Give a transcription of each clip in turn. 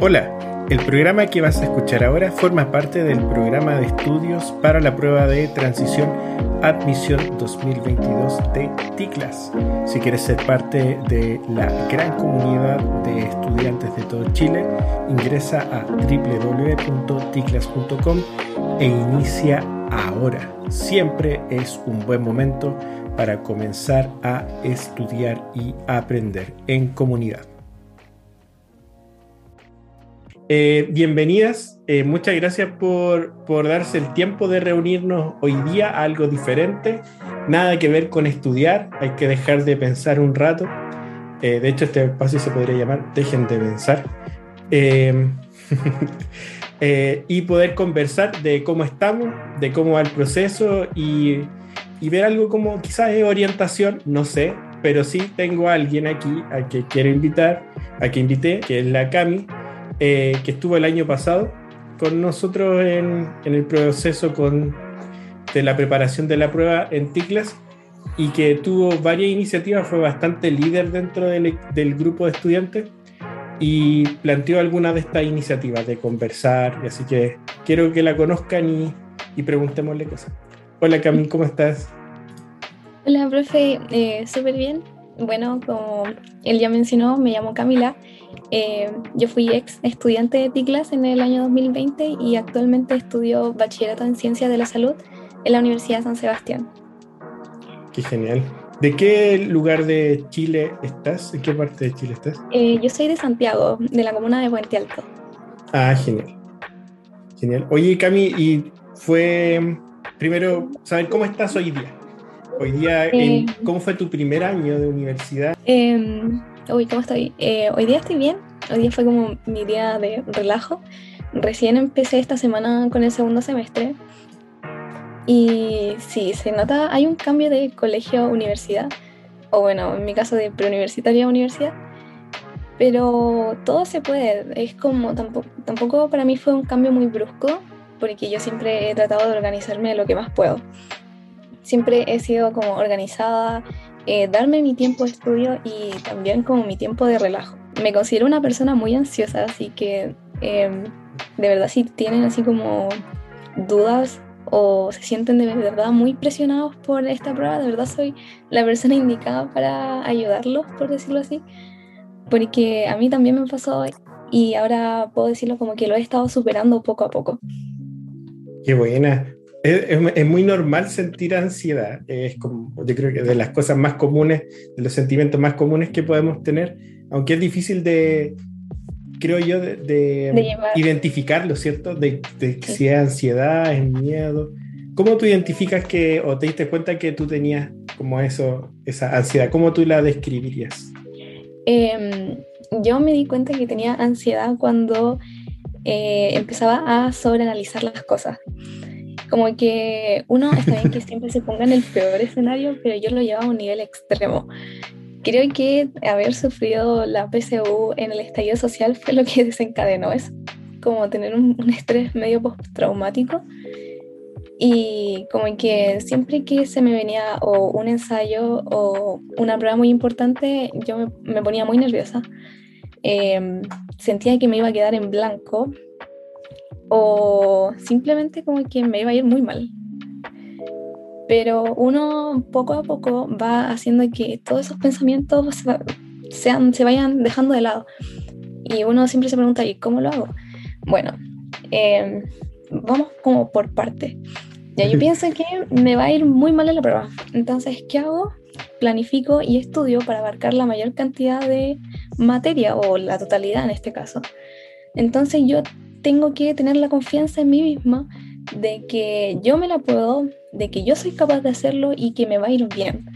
Hola, el programa que vas a escuchar ahora forma parte del programa de estudios para la prueba de transición Admisión 2022 de TICLAS. Si quieres ser parte de la gran comunidad de estudiantes de todo Chile, ingresa a www.ticlas.com e inicia ahora. Siempre es un buen momento para comenzar a estudiar y aprender en comunidad. Eh, bienvenidas, eh, muchas gracias por, por, darse el tiempo de reunirnos hoy día algo diferente, nada que ver con estudiar, hay que dejar de pensar un rato, eh, de hecho este espacio se podría llamar Dejen de pensar, y poder conversar de cómo estamos, de cómo va el proceso y, y ver algo como quizás es orientación, no sé, pero sí tengo a alguien aquí a que quiero invitar, a que invité, que es la Cami, eh, que estuvo el año pasado con nosotros en, el proceso de la preparación de la prueba en TICLAS y que tuvo varias iniciativas, fue bastante líder dentro del, grupo de estudiantes y planteó algunas de estas iniciativas de conversar, y así que quiero que la conozcan y, y preguntémosle cosas. Hola Cami, ¿cómo estás? Hola, profe, eh, súper bien. Bueno, como él ya mencionó, me llamo Camila eh, yo fui ex estudiante de TICLAS en el año 2020 y actualmente estudio bachillerato en ciencias de la salud en la Universidad de San Sebastián. Qué genial. ¿De qué lugar de Chile estás? ¿En qué parte de Chile estás? Eh, yo soy de Santiago, de la comuna de Puente Alto. Ah, genial. Genial. Oye, Cami, y fue primero saber cómo estás hoy día. Hoy día, eh, ¿cómo fue tu primer año de universidad? Eh, Uy, ¿cómo estoy? Eh, hoy día estoy bien. Hoy día fue como mi día de relajo. Recién empecé esta semana con el segundo semestre. Y sí, se nota, hay un cambio de colegio a universidad. O bueno, en mi caso de preuniversitaria a universidad. Pero todo se puede. Es como, tampoco, tampoco para mí fue un cambio muy brusco. Porque yo siempre he tratado de organizarme lo que más puedo. Siempre he sido como organizada, eh, darme mi tiempo de estudio y también como mi tiempo de relajo. Me considero una persona muy ansiosa, así que em, de verdad si tienen así como dudas o se sienten de verdad muy presionados por esta prueba, de verdad soy la persona indicada para ayudarlos, por decirlo así, porque a mí también me pasó y ahora puedo decirlo como que lo he estado superando poco a poco. Qué buena es, muy normal sentir ansiedad. Es como, yo creo que de las cosas más comunes, de los sentimientos más comunes que podemos tener, aunque es difícil de, creo yo, de, identificarlo, ¿cierto? De, si es ansiedad, es miedo. ¿Cómo tú identificas que, o te diste cuenta que tú tenías como eso, esa ansiedad? ¿Cómo tú la describirías? Em, yo me di cuenta que tenía ansiedad cuando eh, empezaba a sobreanalizar las cosas como que uno está bien que siempre se ponga en el peor escenario, pero yo lo llevaba a un nivel extremo. Creo que haber sufrido la PSU en el estallido social fue lo que desencadenó eso, como tener un, estrés medio postraumático. Y como que siempre que se me venía o un ensayo o una prueba muy importante, yo me, ponía muy nerviosa. Em, sentía que me iba a quedar en blanco o simplemente como que me iba a ir muy mal. Pero uno poco a poco va haciendo que todos esos pensamientos sean, se vayan dejando de lado. Y uno siempre se pregunta, ¿y cómo lo hago? Bueno, em, vamos como por parte. Ya yo pienso que me va a ir muy mal en la prueba. Entonces, ¿qué hago? Planifico y estudio para abarcar la mayor cantidad de materia o la totalidad en este caso. Entonces yo tengo que tener la confianza en mí misma de que yo me la puedo, de que yo soy capaz de hacerlo y que me va a ir bien.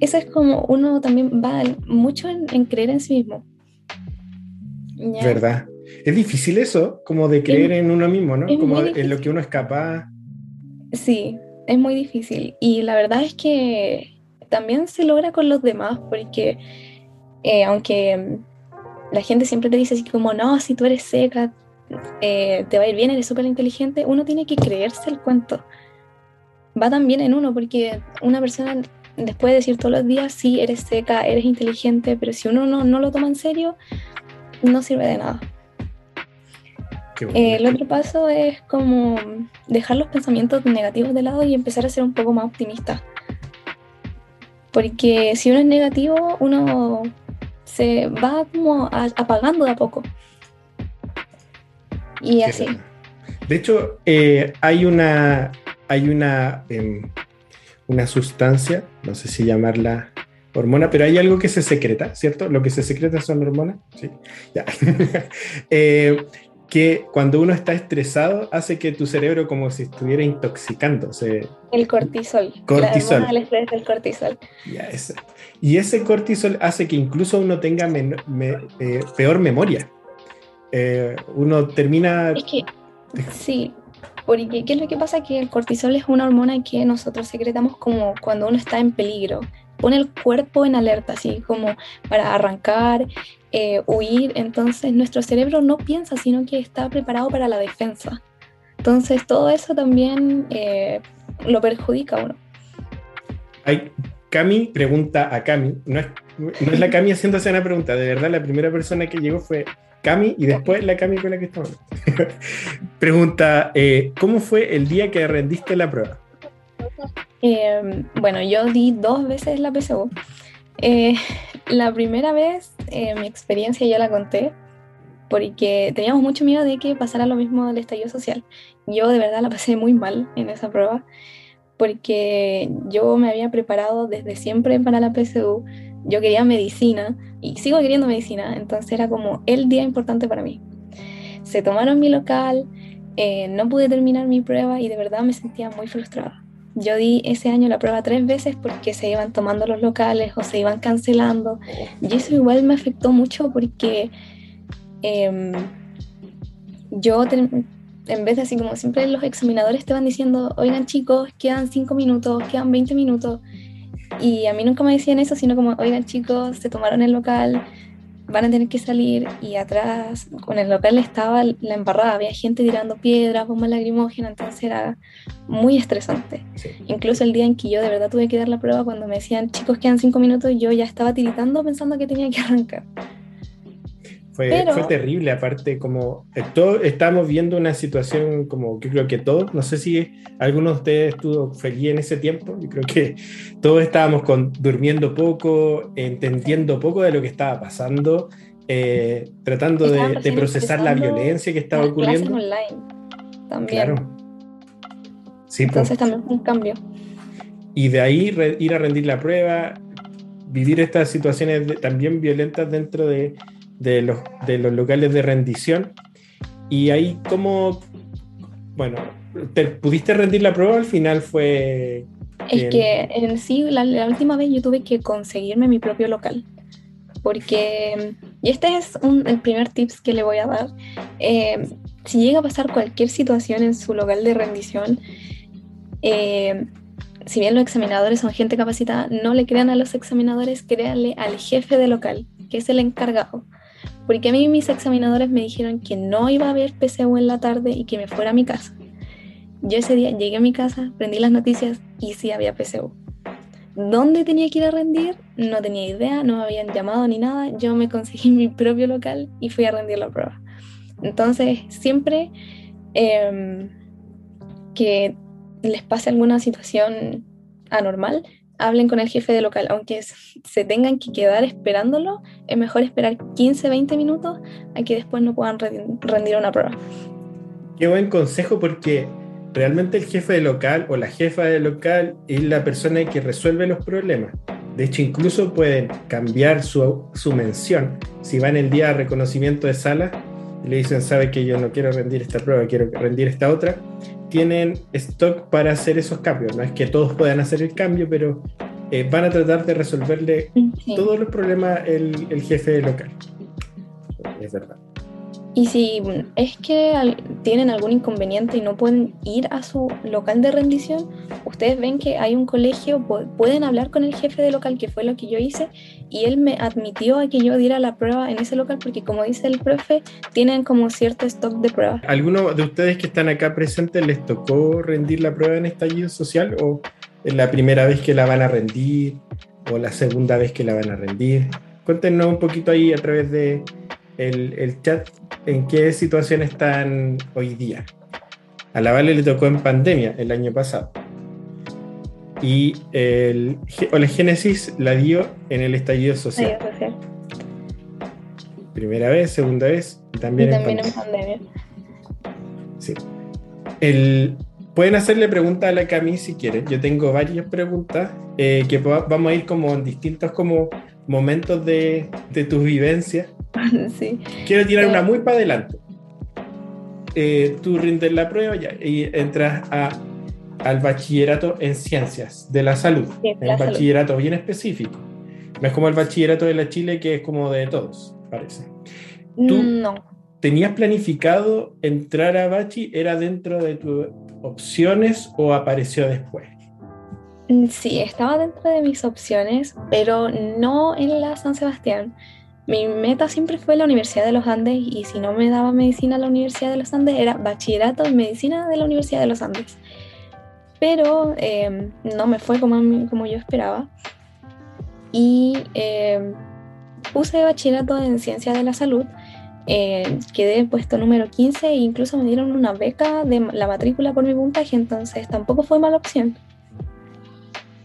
Eso es como uno también va mucho en, creer en sí mismo. ¿Verdad? Es difícil eso, como de creer en uno mismo, ¿no? Como en lo que uno es capaz. Sí, es muy difícil. Y la verdad es que también se logra con los demás, porque eh, aunque la gente siempre te dice así como, no, si tú eres seca, eh, te va a ir bien, eres súper inteligente, uno tiene que creerse el cuento. Va también en uno, porque una persona después de decir todos los días, sí, eres seca, eres inteligente, pero si uno no, no lo toma en serio, no sirve de nada. el otro paso es como dejar los pensamientos negativos de lado y empezar a ser un poco más optimista. Porque si uno es negativo, uno se va como apagando de a poco. Y así. De hecho, eh, hay una, hay una, em, una sustancia, no sé si llamarla hormona, pero hay algo que se secreta, ¿cierto? Lo que se secreta son hormonas, sí. Ya. Eh, que cuando uno está estresado hace que tu cerebro como si estuviera intoxicándose. El cortisol. Cortisol. El estrés del cortisol. Ya, Y ese cortisol hace que incluso uno tenga eh, peor memoria. uno termina... Es que Sí, porque ¿qué es lo que pasa? Que el cortisol es una hormona que nosotros secretamos como cuando uno está en peligro. Pone el cuerpo en alerta, así como para arrancar, eh, huir. Entonces nuestro cerebro no piensa, sino que está preparado para la defensa. Entonces todo eso también eh, lo perjudica a uno. Hay, Cami pregunta a Cami, no es, no es la Cami haciéndose una pregunta, de verdad la primera persona que llegó fue Cami y después la Cami con la que estamos. Pregunta, eh, ¿cómo fue el día que rendiste la prueba? Em, bueno, yo di dos veces la PSU. Eh, la primera vez, eh, mi experiencia ya la conté, porque teníamos mucho miedo de que pasara lo mismo del estallido social. Yo de verdad la pasé muy mal en esa prueba, porque yo me había preparado desde siempre para la PSU yo quería medicina y sigo queriendo medicina, entonces era como el día importante para mí. Se tomaron mi local, eh, no pude terminar mi prueba y de verdad me sentía muy frustrada. Yo di ese año la prueba tres veces porque se iban tomando los locales o se iban cancelando. Y eso igual me afectó mucho porque em, yo en vez de así como siempre los examinadores te van diciendo, oigan chicos, quedan cinco minutos, quedan 20 minutos y a mí nunca me decían eso, sino como, oigan chicos, se tomaron el local, van a tener que salir. Y atrás, con el local estaba la embarrada, había gente tirando piedras, bombas lacrimógenas, entonces era muy estresante. Incluso el día en que yo de verdad tuve que dar la prueba, cuando me decían, chicos, quedan cinco minutos, yo ya estaba tiritando pensando que tenía que arrancar. Fue, fue, terrible, aparte como eh, todo, estamos viendo una situación como que creo que todos, no sé si alguno de ustedes estuvo feliz en ese tiempo, yo creo que todos estábamos con, durmiendo poco, entendiendo poco de lo que estaba pasando, eh, tratando de, procesar la violencia que estaba ocurriendo. online también. Claro. Sí, Entonces también fue un cambio. Y de ahí ir a rendir la prueba, vivir estas situaciones también violentas dentro de de los, de los locales de rendición. Y ahí como, bueno, ¿te pudiste rendir la prueba? Al final fue... Es que en sí, la, última vez yo tuve que conseguirme mi propio local. Porque, y este es un, el primer tips que le voy a dar, eh, si llega a pasar cualquier situación en su local de rendición, eh, si bien los examinadores son gente capacitada, no le crean a los examinadores, créanle al jefe de local, que es el encargado. Porque a mí mis examinadores me dijeron que no iba a haber PSU en la tarde y que me fuera a mi casa. Yo ese día llegué a mi casa, prendí las noticias y sí había PSU. ¿Dónde tenía que ir a rendir? No tenía idea, no me habían llamado ni nada. Yo me conseguí mi propio local y fui a rendir la prueba. Entonces, siempre em, que les pase alguna situación anormal, hablen con el jefe de local, aunque se tengan que quedar esperándolo, es mejor esperar 15, 20 minutos a que después no puedan rendir una prueba. Qué buen consejo porque realmente el jefe de local o la jefa de local es la persona que resuelve los problemas. De hecho, incluso pueden cambiar su, su mención. Si van el día de reconocimiento de sala le dicen, sabe que yo no quiero rendir esta prueba, quiero rendir esta otra, tienen stock para hacer esos cambios. No es que todos puedan hacer el cambio, pero eh, van a tratar de resolverle todos los problemas el, el jefe local. Es verdad. Y si es que tienen algún inconveniente y no pueden ir a su local de rendición, ustedes ven que hay un colegio, pueden hablar con el jefe de local, que fue lo que yo hice, y él me admitió a que yo diera la prueba en ese local, porque como dice el profe, tienen como cierto stock de pruebas. ¿Alguno de ustedes que están acá presentes les tocó rendir la prueba en estallido social o es la primera vez que la van a rendir o la segunda vez que la van a rendir? Cuéntenos un poquito ahí a través de el, el chat en qué situación están hoy día. A la Vale le tocó en pandemia el año pasado. Y el, o la Génesis la dio en el estallido social. Primera vez, segunda vez y también, en, pandemia. Sí. El, pueden hacerle preguntas a la Cami si quieren. Yo tengo varias preguntas eh, que vamos a ir como en distintos como momentos de, de tus vivencias. Sí. Quiero tirar una muy para adelante. Eh, tú rindes la prueba y entras a, al bachillerato en ciencias de la salud. un bachillerato bien específico. No es como el bachillerato de la Chile que es como de todos, parece. ¿Tú no. ¿Tenías planificado entrar a Bachi? ¿Era dentro de tus opciones o apareció después? Mm, sí, estaba dentro de mis opciones, pero no en la San Sebastián. Mi meta siempre fue la Universidad de los Andes y si no me daba medicina a la Universidad de los Andes era bachillerato en medicina de la Universidad de los Andes. Pero em, no me fue como, como yo esperaba. Y eh, puse bachillerato en ciencia de la salud. Eh, quedé puesto número 15 e incluso me dieron una beca de la matrícula por mi puntaje, entonces tampoco fue mala opción.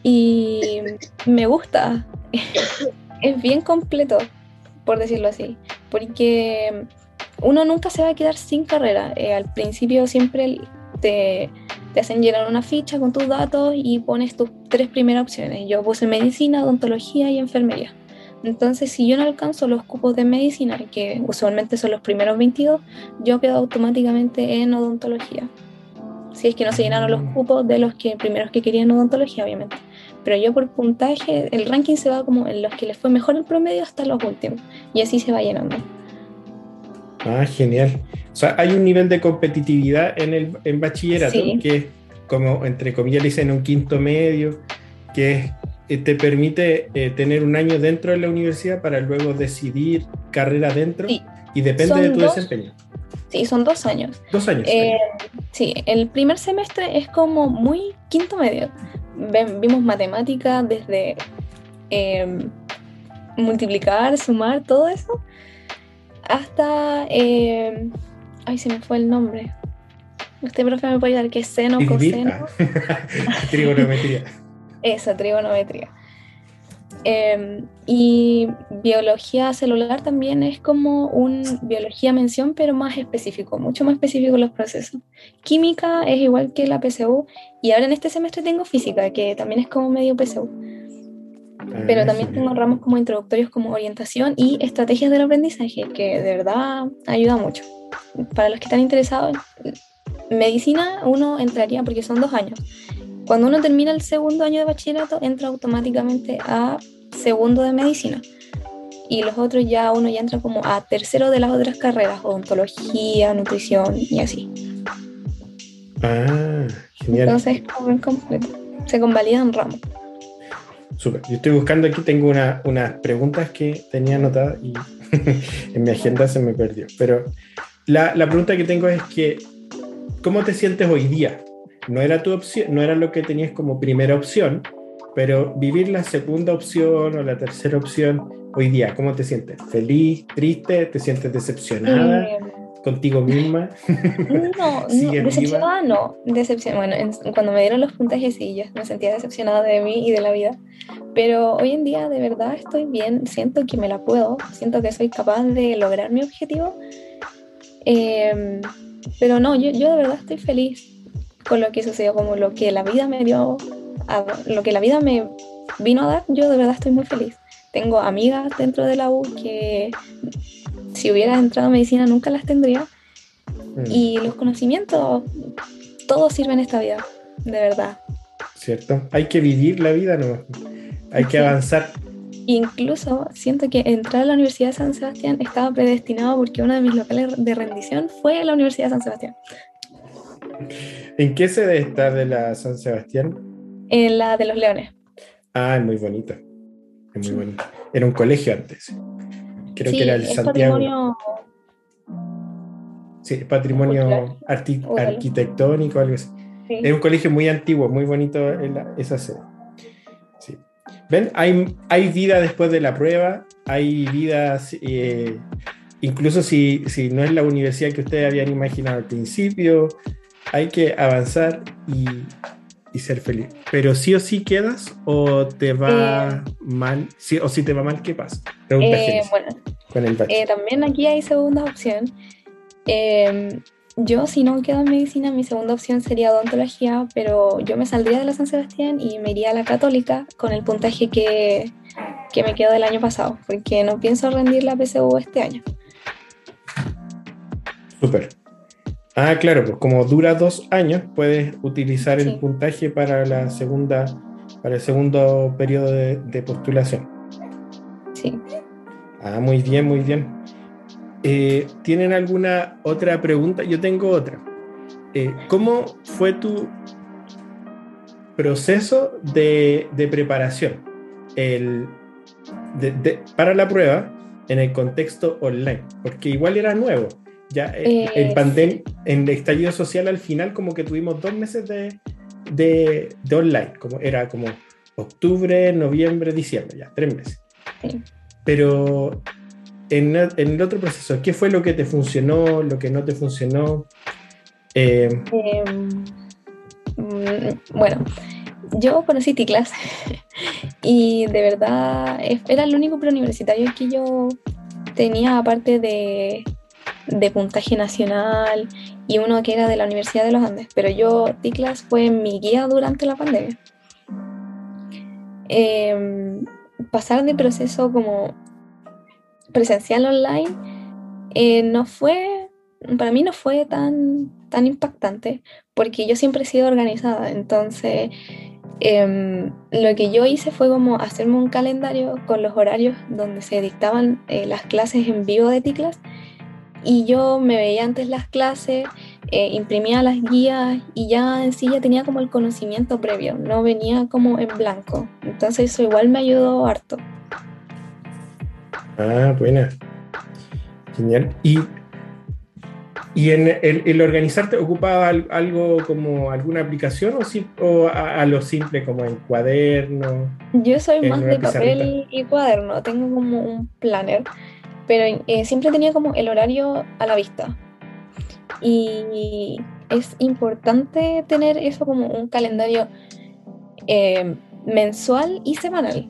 Y me gusta, es bien completo por decirlo así, porque uno nunca se va a quedar sin carrera. Eh, al principio siempre te, te, hacen llenar una ficha con tus datos y pones tus tres primeras opciones. Yo puse medicina, odontología y enfermería. Entonces, si yo no alcanzo los cupos de medicina, que usualmente son los primeros 22, yo quedo automáticamente en odontología. Si es que no se llenaron los mm. cupos de los que primeros que querían odontología, obviamente pero yo por puntaje, el ranking se va como en los que les fue mejor el promedio hasta los últimos, y así se va llenando. Ah, genial. O sea, hay un nivel de competitividad en el en bachillerato que es como, entre comillas, le dicen un quinto medio, que eh, te permite eh, tener un año dentro de la universidad para luego decidir carrera dentro y depende de tu desempeño. Sí, son dos años. Dos años. Eh, sí, el primer semestre es como muy quinto medio, vimos matemática desde em, multiplicar, sumar, todo eso, hasta... Em, ay, se me fue el nombre. Usted, profe, me puede dar que es seno, coseno. trigonometría. Esa, trigonometría. Em, y biología celular también es como un biología mención, pero más específico, mucho más específico los procesos. Química es igual que la PSU, y ahora en este semestre tengo física, que también es como medio PSU. Pero ah, también tengo ramos como introductorios como orientación y estrategias del aprendizaje, que de verdad ayuda mucho. Para los que están interesados, medicina uno entraría porque son dos años. Cuando uno termina el segundo año de bachillerato, entra automáticamente a segundo de medicina. Y los otros ya uno ya entra como a tercero de las otras carreras, odontología, nutrición y así. Ah, genial. Entonces es como completo. Se convalida un ramo. Súper. Yo estoy buscando aquí, tengo unas preguntas que tenía anotadas y en mi agenda se me perdió. Pero la, la pregunta que tengo es que, ¿cómo te sientes hoy día? No era tu opción, no era lo que tenías como primera opción, pero vivir la segunda opción o la tercera opción hoy día, ¿cómo te sientes? ¿Feliz? ¿Triste? ¿Te sientes decepcionada? Eh, contigo misma? No, no decepcionada no. Decepción, bueno, cuando me dieron los puntajes sí, yo me sentía decepcionada de mí y de la vida. Pero hoy en día de verdad estoy bien, siento que me la puedo, siento que soy capaz de lograr mi objetivo. Em, pero no, yo, yo de verdad estoy feliz con lo que sucedió, como lo que la vida me dio lo que la vida me vino a dar, yo de verdad estoy muy feliz. Tengo amigas dentro de la U que si hubiera entrado a medicina nunca las tendría. Mm. Y los conocimientos, todos sirven en esta vida, de verdad. ¿Cierto? Hay que vivir la vida, ¿no? Hay que avanzar. Incluso siento que entrar a la Universidad de San Sebastián estaba predestinado porque uno de mis locales de rendición fue la Universidad de San Sebastián. ¿En qué sede está de la San Sebastián? en la de los leones. Ah, es muy bonita. Es muy bonita. Era un colegio antes. Creo que era el Santiago. Patrimonio... Sí, patrimonio arquitectónico, algo así. Es un colegio muy antiguo, muy bonito esa sede. Sí. ¿Ven? Hay, hay vida después de la prueba, hay vida eh, incluso si, si no es la universidad que ustedes habían imaginado al principio, hay que avanzar y, y ser feliz. Pero sí o sí quedas o te va Eh. mal, sí, o si te va mal, ¿qué pasa? Pregunta Eh, Génesis, bueno, con el bachiller. Eh, también aquí hay segunda opción. Eh, yo, si no quedo en medicina, mi segunda opción sería odontología, pero yo me saldría de la San Sebastián y me iría a la católica con el puntaje que, que me quedó del año pasado, porque no pienso rendir la PSU este año. Súper. Ah, claro, pues como dura dos años, puedes utilizar el puntaje para la segunda, para el segundo periodo de, de postulación. Sí. Ah, muy bien, muy bien. Eh, ¿Tienen alguna otra pregunta? Yo tengo otra. Eh, ¿Cómo fue tu proceso de, de preparación el, de- de- para la prueba en el contexto online? Porque igual era nuevo. Ya eh, en pandemia, en el estallido social al final como que tuvimos dos meses de, de, de online, como era como octubre, noviembre, diciembre, ya, tres meses. Sí. Pero en, el- en el otro proceso, ¿qué fue lo que te funcionó, lo que no te funcionó? Eh, Eh, mm, bueno, yo conocí TICLAS y de verdad era el único preuniversitario que yo tenía aparte de, de puntaje nacional y uno que era de la Universidad de los Andes, pero yo TICLAS fue mi guía durante la pandemia. Em, pasar de proceso como presencial online eh, no fue, para mí no fue tan, tan impactante porque yo siempre he sido organizada, entonces em, lo que yo hice fue como hacerme un calendario con los horarios donde se dictaban eh, las clases en vivo de TICLAS y yo me veía antes las clases, eh, imprimía las guías y ya en sí ya tenía como el conocimiento previo, no venía como en blanco, entonces eso igual me ayudó harto. ah, buena. Genial. ¿Y, y en el, el organizarte ocupaba al- algo como alguna aplicación o, si- o a, a lo simple como en cuaderno? Yo soy En más de papel y cuaderno, tengo como un planner, pero eh, siempre tenía como el horario a la vista. Y es importante tener eso como un calendario eh, mensual y semanal.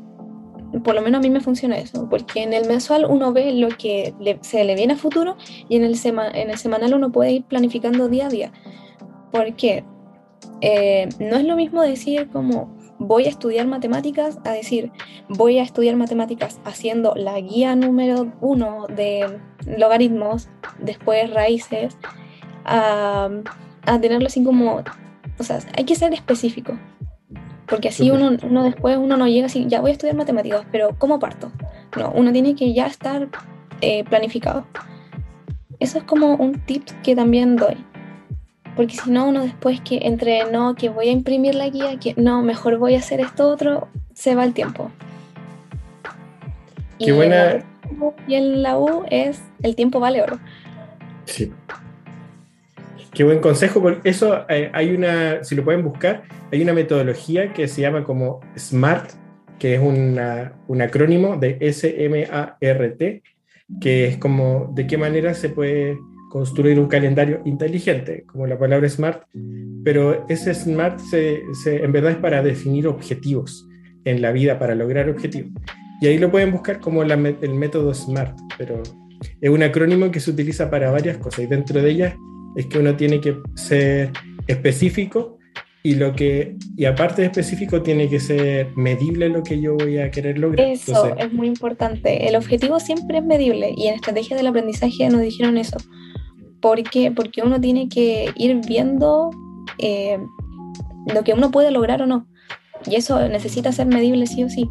Por lo menos a mí me funciona eso, porque en el mensual uno ve lo que se le viene a futuro y en el, sema- en el semanal uno puede ir planificando día a día. Porque eh, no es lo mismo decir como voy a estudiar matemáticas a decir voy a estudiar matemáticas haciendo la guía número uno de logaritmos, después raíces, a, a tenerlo así como, o sea, hay que ser específico. Porque así uno, uno después uno no llega así, ya voy a estudiar matemáticas, pero ¿cómo parto? No, uno tiene que ya estar eh, planificado. Eso es como un tip que también doy. Porque si no, uno después que entre no, que voy a imprimir la guía, que no, mejor voy a hacer esto otro, se va el tiempo. Qué Y en buena- y en la U es el tiempo vale oro. Sí. Qué buen consejo, porque eso eh, hay una, si lo pueden buscar, hay una metodología que se llama como SMART, que es una- un acrónimo de S-M-A-R-T, que es como de qué manera se puede construir un calendario inteligente, como la palabra SMART, pero ese SMART se, se- en verdad es para definir objetivos en la vida, para lograr objetivos. Y ahí lo pueden buscar como la el método SMART, pero es un acrónimo que se utiliza para varias cosas y dentro de ellas es que uno tiene que ser específico y lo que y aparte de específico tiene que ser medible lo que yo voy a querer lograr. Eso Entonces, es muy importante. El objetivo siempre es medible y en estrategia del aprendizaje nos dijeron eso. ¿Por qué? Porque uno tiene que ir viendo eh, lo que uno puede lograr o no. Y eso necesita ser medible sí o sí.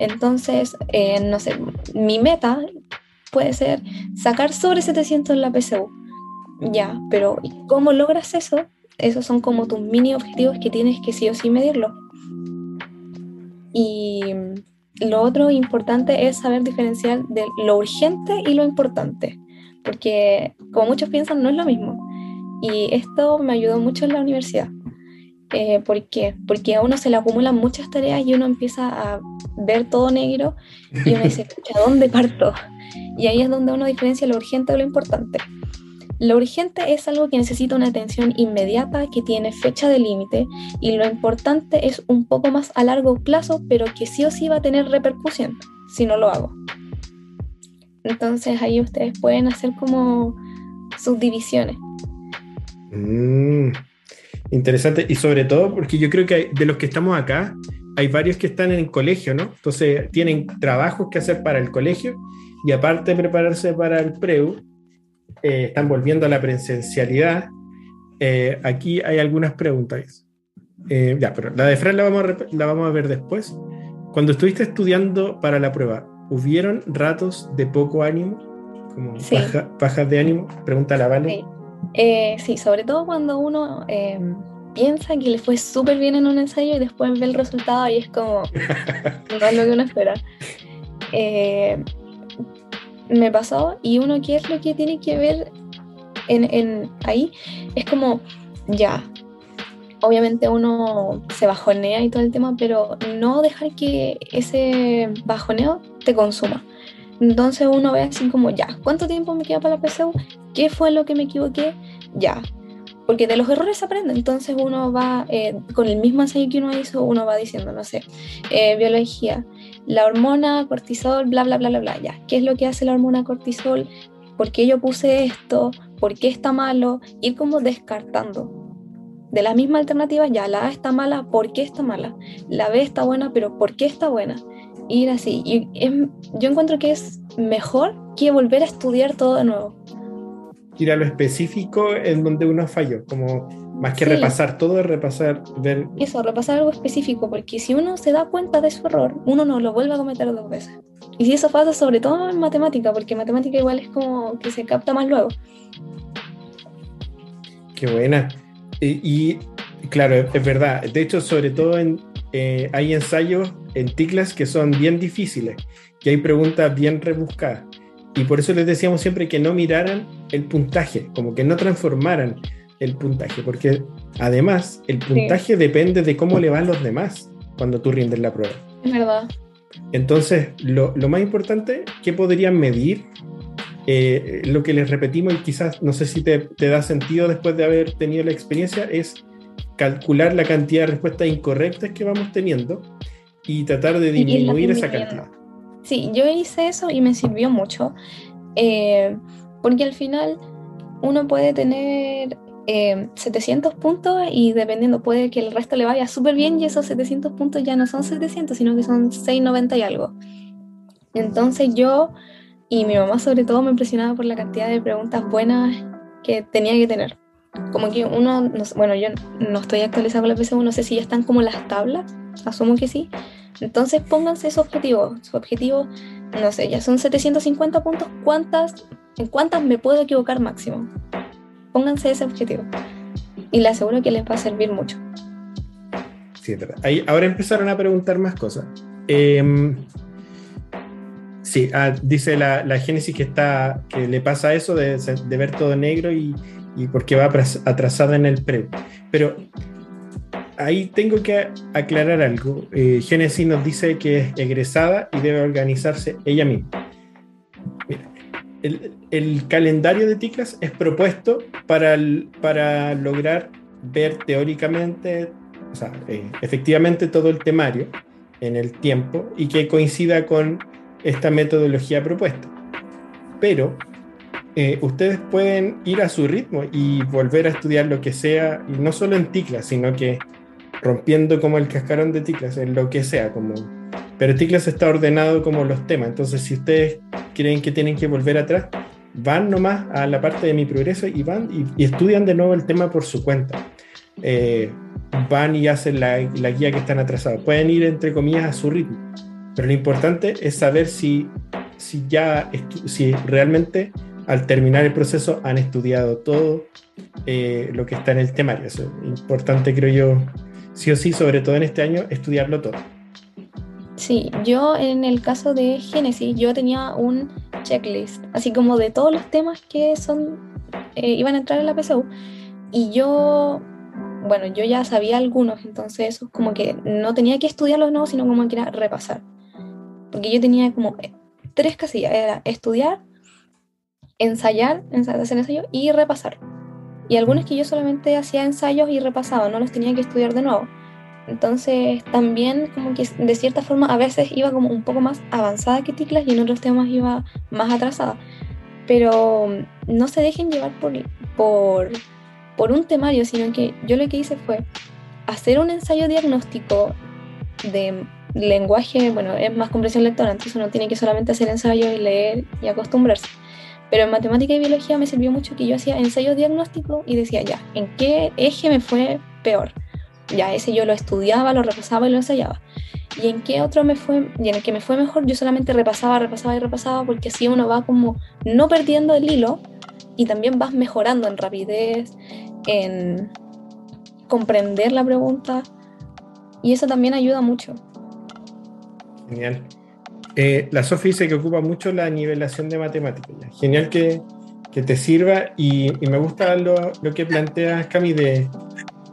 Entonces, eh, no sé, mi meta puede ser sacar sobre 700 en la PSU. Ya, pero ¿y ¿cómo logras eso? Esos son como tus mini objetivos que tienes que sí o sí medirlo. Y lo otro importante es saber diferenciar de lo urgente y lo importante, porque como muchos piensan no es lo mismo. Y esto me ayudó mucho en la universidad. Eh, ¿Por qué? Porque a uno se le acumulan muchas tareas y uno empieza a ver todo negro y uno dice, ¿a dónde parto? Y ahí es donde uno diferencia lo urgente de lo importante. Lo urgente es algo que necesita una atención inmediata, que tiene fecha de límite, y lo importante es un poco más a largo plazo, pero que sí o sí va a tener repercusión si no lo hago. Entonces ahí ustedes pueden hacer como subdivisiones. Mm, interesante, y sobre todo porque yo creo que de los que estamos acá, hay varios que están en el colegio, ¿no? Entonces tienen trabajos que hacer para el colegio y aparte de prepararse para el PREU, eh, están volviendo a la presencialidad. Eh, aquí hay algunas preguntas. Eh, ya, pero la de Fran la vamos, a, la vamos a ver después. Cuando estuviste estudiando para la prueba, ¿hubieron ratos de poco ánimo? Como bajas de ánimo? Pregunta la Vale. Sí. sí, sobre todo cuando uno piensa que le fue súper bien en un ensayo y después ve el resultado y es como no es lo que uno espera. Eh, me pasó y uno qué es lo que tiene que ver en, ahí es como ya obviamente uno se bajonea y todo el tema pero no dejar que ese bajoneo te consuma entonces uno ve así como ya cuánto tiempo me queda para la PSU qué fue lo que me equivoqué ya porque de los errores se aprende, entonces uno va, eh, con el mismo ensayo que uno hizo, uno va diciendo, no sé, eh, biología, la hormona cortisol, bla, bla, bla, bla, bla, ya, ¿qué es lo que hace la hormona cortisol? ¿Por qué yo puse esto? ¿Por qué está malo? Ir como descartando. De la misma alternativa, ya, la A está mala, ¿por qué está mala? La B está buena, pero ¿por qué está buena? Ir así. Y yo encuentro que es mejor que volver a estudiar todo de nuevo ir a lo específico en donde uno falló, como más que repasar todo, repasar, ver... Eso, repasar algo específico, porque si uno se da cuenta de su error, uno no lo vuelve a cometer dos veces. Y si eso pasa sobre todo en matemática, porque matemática igual es como que se capta más luego. Qué buena. Y, claro, es verdad. De hecho, sobre todo en, eh, hay ensayos en TICLAS que son bien difíciles, que hay preguntas bien rebuscadas. Y por eso les decíamos siempre que no miraran el puntaje, como que no transformaran el puntaje, porque además el puntaje depende de cómo le van los demás cuando tú rindes la prueba. Es verdad. Entonces, lo, lo más importante que podrían medir, eh, lo que les repetimos y quizás no sé si te, te, da sentido después de haber tenido la experiencia, es calcular la cantidad de respuestas incorrectas que vamos teniendo y tratar de disminuir esa cantidad. Sí, yo hice eso y me sirvió mucho, eh, porque al final uno puede tener 700 eh, puntos y dependiendo puede que el resto le vaya súper bien y esos 700 puntos ya no son 700, sino que son 690 y algo. Entonces yo y mi mamá sobre todo me impresionaba por la cantidad de preguntas buenas que tenía que tener. Como que uno, bueno, yo no estoy actualizado con la PSU, no sé si ya están como las tablas, asumo que sí, entonces pónganse su objetivo. Su objetivo, no sé, ya son 750 puntos. ¿Cuántas, ¿En cuántas me puedo equivocar máximo? Pónganse ese objetivo. Y le aseguro que les va a servir mucho. Sí, ahora empezaron a preguntar más cosas. Em, sí, ah, dice la, la, Génesis que, está, que le pasa eso de, ver todo negro y, y porque va atrasada en el pre. Pero ahí tengo que aclarar algo. Eh, Génesis nos dice que es egresada y debe organizarse ella misma. el, calendario de TICLAS es propuesto para, para lograr ver teóricamente, o sea, eh, efectivamente todo el temario en el tiempo y que coincida con esta metodología propuesta. Pero eh, ustedes pueden ir a su ritmo y volver a estudiar lo que sea, y no solo en TICLAS, sino que rompiendo como el cascarón de Ticlas, en lo que sea, como... Pero Ticlas está ordenado como los temas, entonces si ustedes creen que tienen que volver atrás, van nomás a la parte de mi progreso y van y, estudian de nuevo el tema por su cuenta. Eh, van y hacen la, la, guía que están atrasados. Pueden ir, entre comillas, a su ritmo. Pero lo importante es saber si, si ya, si realmente al terminar el proceso han estudiado todo eh, lo que está en el temario. Eso es importante, creo yo, sí o sí, sobre todo en este año, estudiarlo todo. Sí, yo en el caso de Génesis, yo tenía un checklist, así como de todos los temas que son eh, iban a entrar en la PSU. Y yo, bueno, yo ya sabía algunos, entonces eso como que no tenía que estudiarlos no, sino como que era repasar. Porque yo tenía como tres casillas, era estudiar, ensayar, hacer ensayo y repasar. Y algunos que yo solamente hacía ensayos y repasaba, no los tenía que estudiar de nuevo. Entonces también como que de cierta forma a veces iba como un poco más avanzada que Ticlas y en otros temas iba más atrasada. Pero no se dejen llevar por, por, por un temario, sino que yo lo que hice fue hacer un ensayo diagnóstico de lenguaje, bueno, es más comprensión lectora, entonces uno tiene que solamente hacer ensayo y leer y acostumbrarse. Pero en matemática y biología me sirvió mucho que yo hacía ensayos diagnósticos y decía, ya, ¿en qué eje me fue peor? Ya, ese yo lo estudiaba, lo repasaba y lo ensayaba. ¿Y en qué otro me fue, y en el que me fue mejor, yo solamente repasaba, repasaba y repasaba, porque así uno va como no perdiendo el hilo y también vas mejorando en rapidez, en comprender la pregunta, y eso también ayuda mucho. Genial. Eh, la Sofi dice que ocupa mucho la nivelación de matemáticas. Genial que, que, te sirva y, y me gusta lo, lo, que planteas, Cami, de,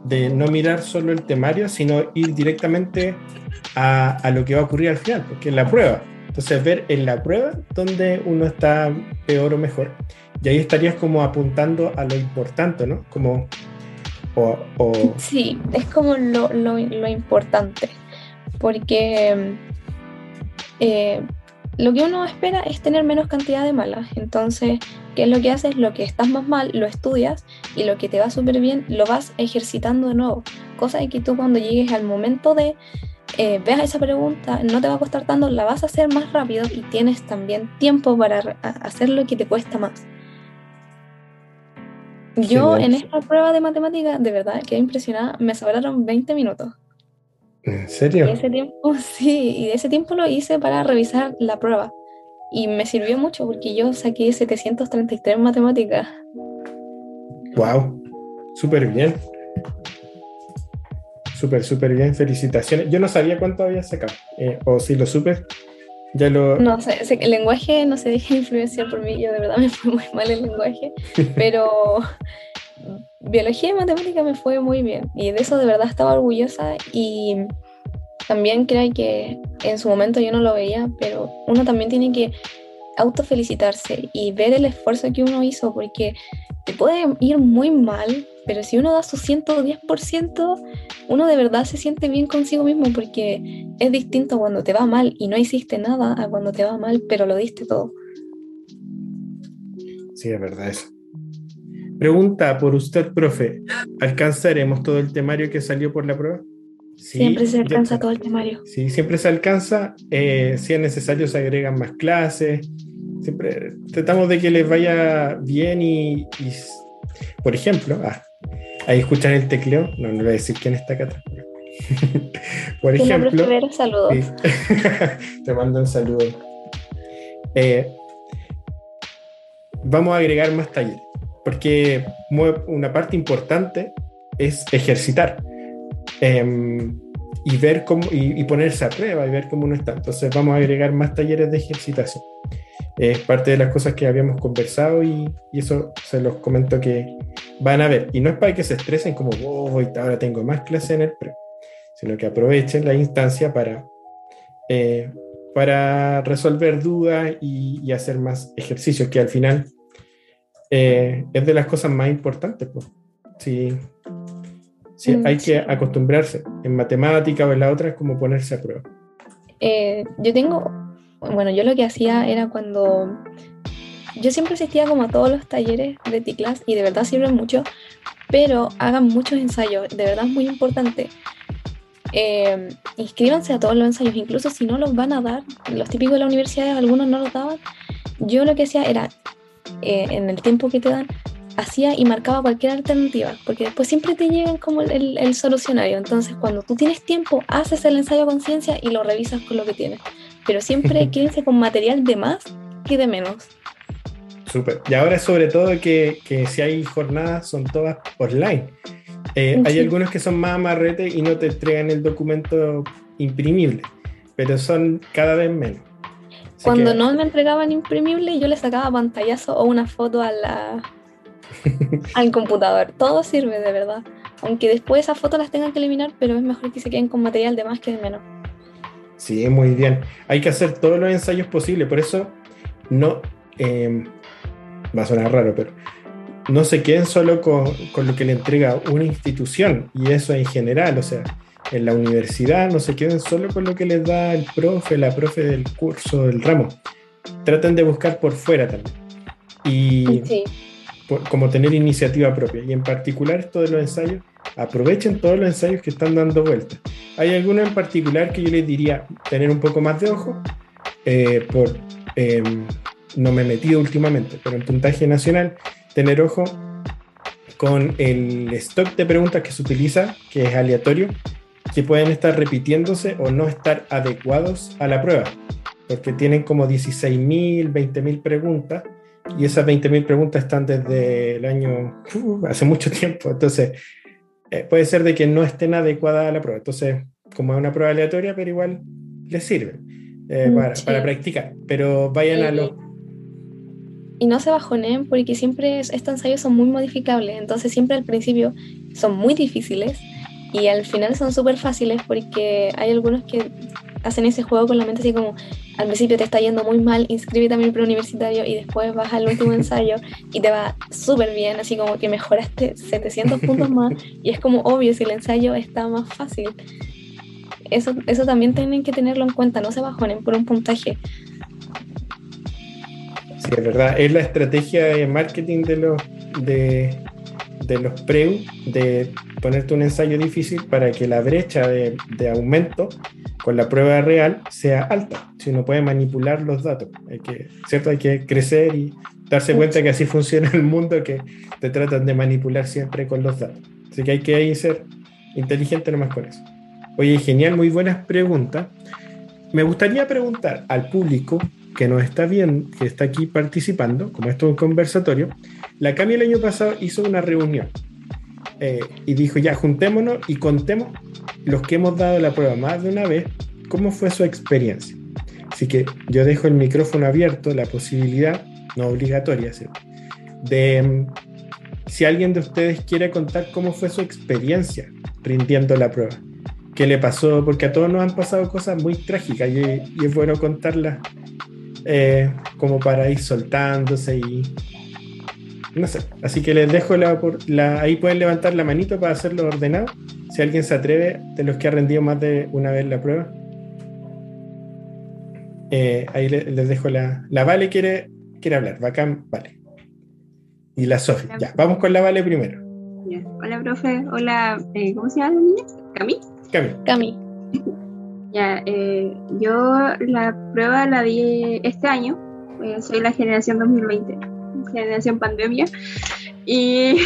de, no mirar solo el temario, sino ir directamente a, a, lo que va a ocurrir al final, porque es la prueba. Entonces, ver en la prueba dónde uno está peor o mejor. Y ahí estarías como apuntando a lo importante, ¿no? Como... O, o... Sí, es como lo, lo, lo importante, porque eh, lo que uno espera es tener menos cantidad de malas. Entonces, ¿qué es lo que haces? Lo que estás más mal lo estudias y lo que te va súper bien lo vas ejercitando de nuevo. Cosa de que tú cuando llegues al momento de eh, veas esa pregunta, no te va a costar tanto, la vas a hacer más rápido y tienes también tiempo para hacer lo que te cuesta más. Yo en esta prueba de matemática, de verdad, quedé impresionada, me sobraron 20 minutos. ¿En serio? Y ese tiempo, sí, y ese tiempo lo hice para revisar la prueba. Y me sirvió mucho porque yo saqué 733 en matemáticas. ¡Wow! Súper bien. Súper, súper bien. Felicitaciones. Yo no sabía cuánto había sacado. Eh, o si lo supe, ya lo... No sé, el lenguaje no se deja influenciar por mí. Yo de verdad me fue muy mal el lenguaje. pero biología y matemática me fue muy bien y de eso de verdad estaba orgullosa y también creo que en su momento yo no lo veía, pero uno también tiene que autofelicitarse y ver el esfuerzo que uno hizo porque te puede ir muy mal, pero si uno da su 110%, uno de verdad se siente bien consigo mismo porque es distinto cuando te va mal y no hiciste nada a cuando te va mal, pero lo diste todo. Sí, es verdad eso. Pregunta por usted, profe. ¿Alcanzaremos todo el temario que salió por la prueba? siempre se alcanza todo el temario. Sí, siempre se alcanza. Eh, si es necesario, se agregan más clases. Siempre tratamos de que les vaya bien y, por ejemplo, ah, ahí escuchan el tecleo. No, no voy a decir quién está acá atrás. por ejemplo, saludos. te mando un saludo. Eh, vamos a agregar más talleres porque una parte importante es ejercitar em, y ver cómo y, ponerse a prueba y ver cómo uno está. Entonces vamos a agregar más talleres de ejercitación. Es parte de las cosas que habíamos conversado y, eso se los comento que van a ver. Y no es para que se estresen como, oh, ahora tengo más clases en el pre, sino que aprovechen la instancia para, eh, para resolver dudas y, y hacer más ejercicios, que al final eh, es de las cosas más importantes. Pues. Sí, sí mm, hay que acostumbrarse. En matemática o en la otra es como ponerse a prueba. Eh, yo tengo, bueno, yo lo que hacía era cuando yo siempre asistía como a todos los talleres de T-Class y de verdad sirven mucho, pero hagan muchos ensayos, de verdad es muy importante. Eh, inscríbanse a todos los ensayos, incluso si no los van a dar, los típicos de la universidad, algunos no los daban. Yo lo que hacía era eh, en el tiempo que te dan, hacía y marcaba cualquier alternativa, porque después siempre te llegan como el, el, solucionario. Entonces, cuando tú tienes tiempo, haces el ensayo a conciencia y lo revisas con lo que tienes. Pero siempre quédense con material de más que de menos. Súper. Y ahora sobre todo que, que, si hay jornadas son todas online. Eh, hay algunos que son más amarrete y no te entregan el documento imprimible, pero son cada vez menos. Cuando no me entregaban imprimible, yo le sacaba pantallazo o una foto a la, al computador. Todo sirve de verdad. Aunque después esas fotos las tengan que eliminar, pero es mejor que se queden con material de más que de menos. Sí, muy bien. Hay que hacer todos los ensayos posibles, por eso no, em, va a sonar raro, pero no se queden solo con, con, lo que le entrega una institución, y eso en general, o sea, en la universidad no se queden solo con lo que les da el profe, la profe del curso, del ramo. Traten de buscar por fuera también. Y como tener iniciativa propia. Y en particular esto de los ensayos, aprovechen todos los ensayos que están dando vueltas. Hay algunos en particular que yo les diría tener un poco más de ojo, eh, por, em, no me he metido últimamente, pero en puntaje nacional, tener ojo con el stock de preguntas que se utiliza, que es aleatorio, que pueden estar repitiéndose o no estar adecuados a la prueba, porque tienen como 16.000, 20.000 preguntas y esas 20.000 preguntas están desde el año, uh, hace mucho tiempo, entonces eh, puede ser de que no estén adecuadas a la prueba, entonces como es una prueba aleatoria, pero igual les sirve eh, mm, para, para, practicar, pero vayan a los... Y no se bajonen porque siempre estos ensayos son muy modificables, entonces siempre al principio son muy difíciles y al final son súper fáciles porque hay algunos que hacen ese juego con la mente así como al principio te está yendo muy mal, inscríbete a mi preuniversitario y después vas al último ensayo y te va súper bien, así como que mejoraste 700 puntos más y es como obvio si el ensayo está más fácil. Eso, eso también tienen que tenerlo en cuenta, no se bajonen por un puntaje. Sí, es verdad, es la estrategia de marketing de los, de, de los preu, de ponerte un ensayo difícil para que la brecha de, de, aumento con la prueba real sea alta. Si uno puede manipular los datos, hay que, ¿cierto? Hay que crecer y darse cuenta que así funciona el mundo, que te tratan de manipular siempre con los datos. Así que hay que ahí ser inteligente nomás con eso. Oye, genial, muy buenas preguntas. Me gustaría preguntar al público que nos está viendo, que está aquí participando, como esto es un conversatorio, la Cami el año pasado hizo una reunión eh, y dijo, ya juntémonos y contemos los que hemos dado la prueba más de una vez, cómo fue su experiencia. Así que yo dejo el micrófono abierto, la posibilidad, no obligatoria, de mm, si alguien de ustedes quiere contar cómo fue su experiencia rindiendo la prueba. ¿Qué le pasó? Porque a todos nos han pasado cosas muy trágicas y, y es bueno contarlas eh, como para ir soltándose y, no sé. Así que les dejo la, la, ahí pueden levantar la manito para hacerlo ordenado. Si alguien se atreve, de los que ha rendido más de una vez la prueba. Eh, ahí les, dejo la. La Vale quiere, quiere hablar. Bacán, Vale. Y la Sofía. Ya, vamos con la Vale primero. Hola, profe. Hola, eh, ¿cómo se llama la niña? ¿Cami? Cami. Cami. ya, eh, yo la prueba la di este año. soy la generación 2020 generación pandemia. Y,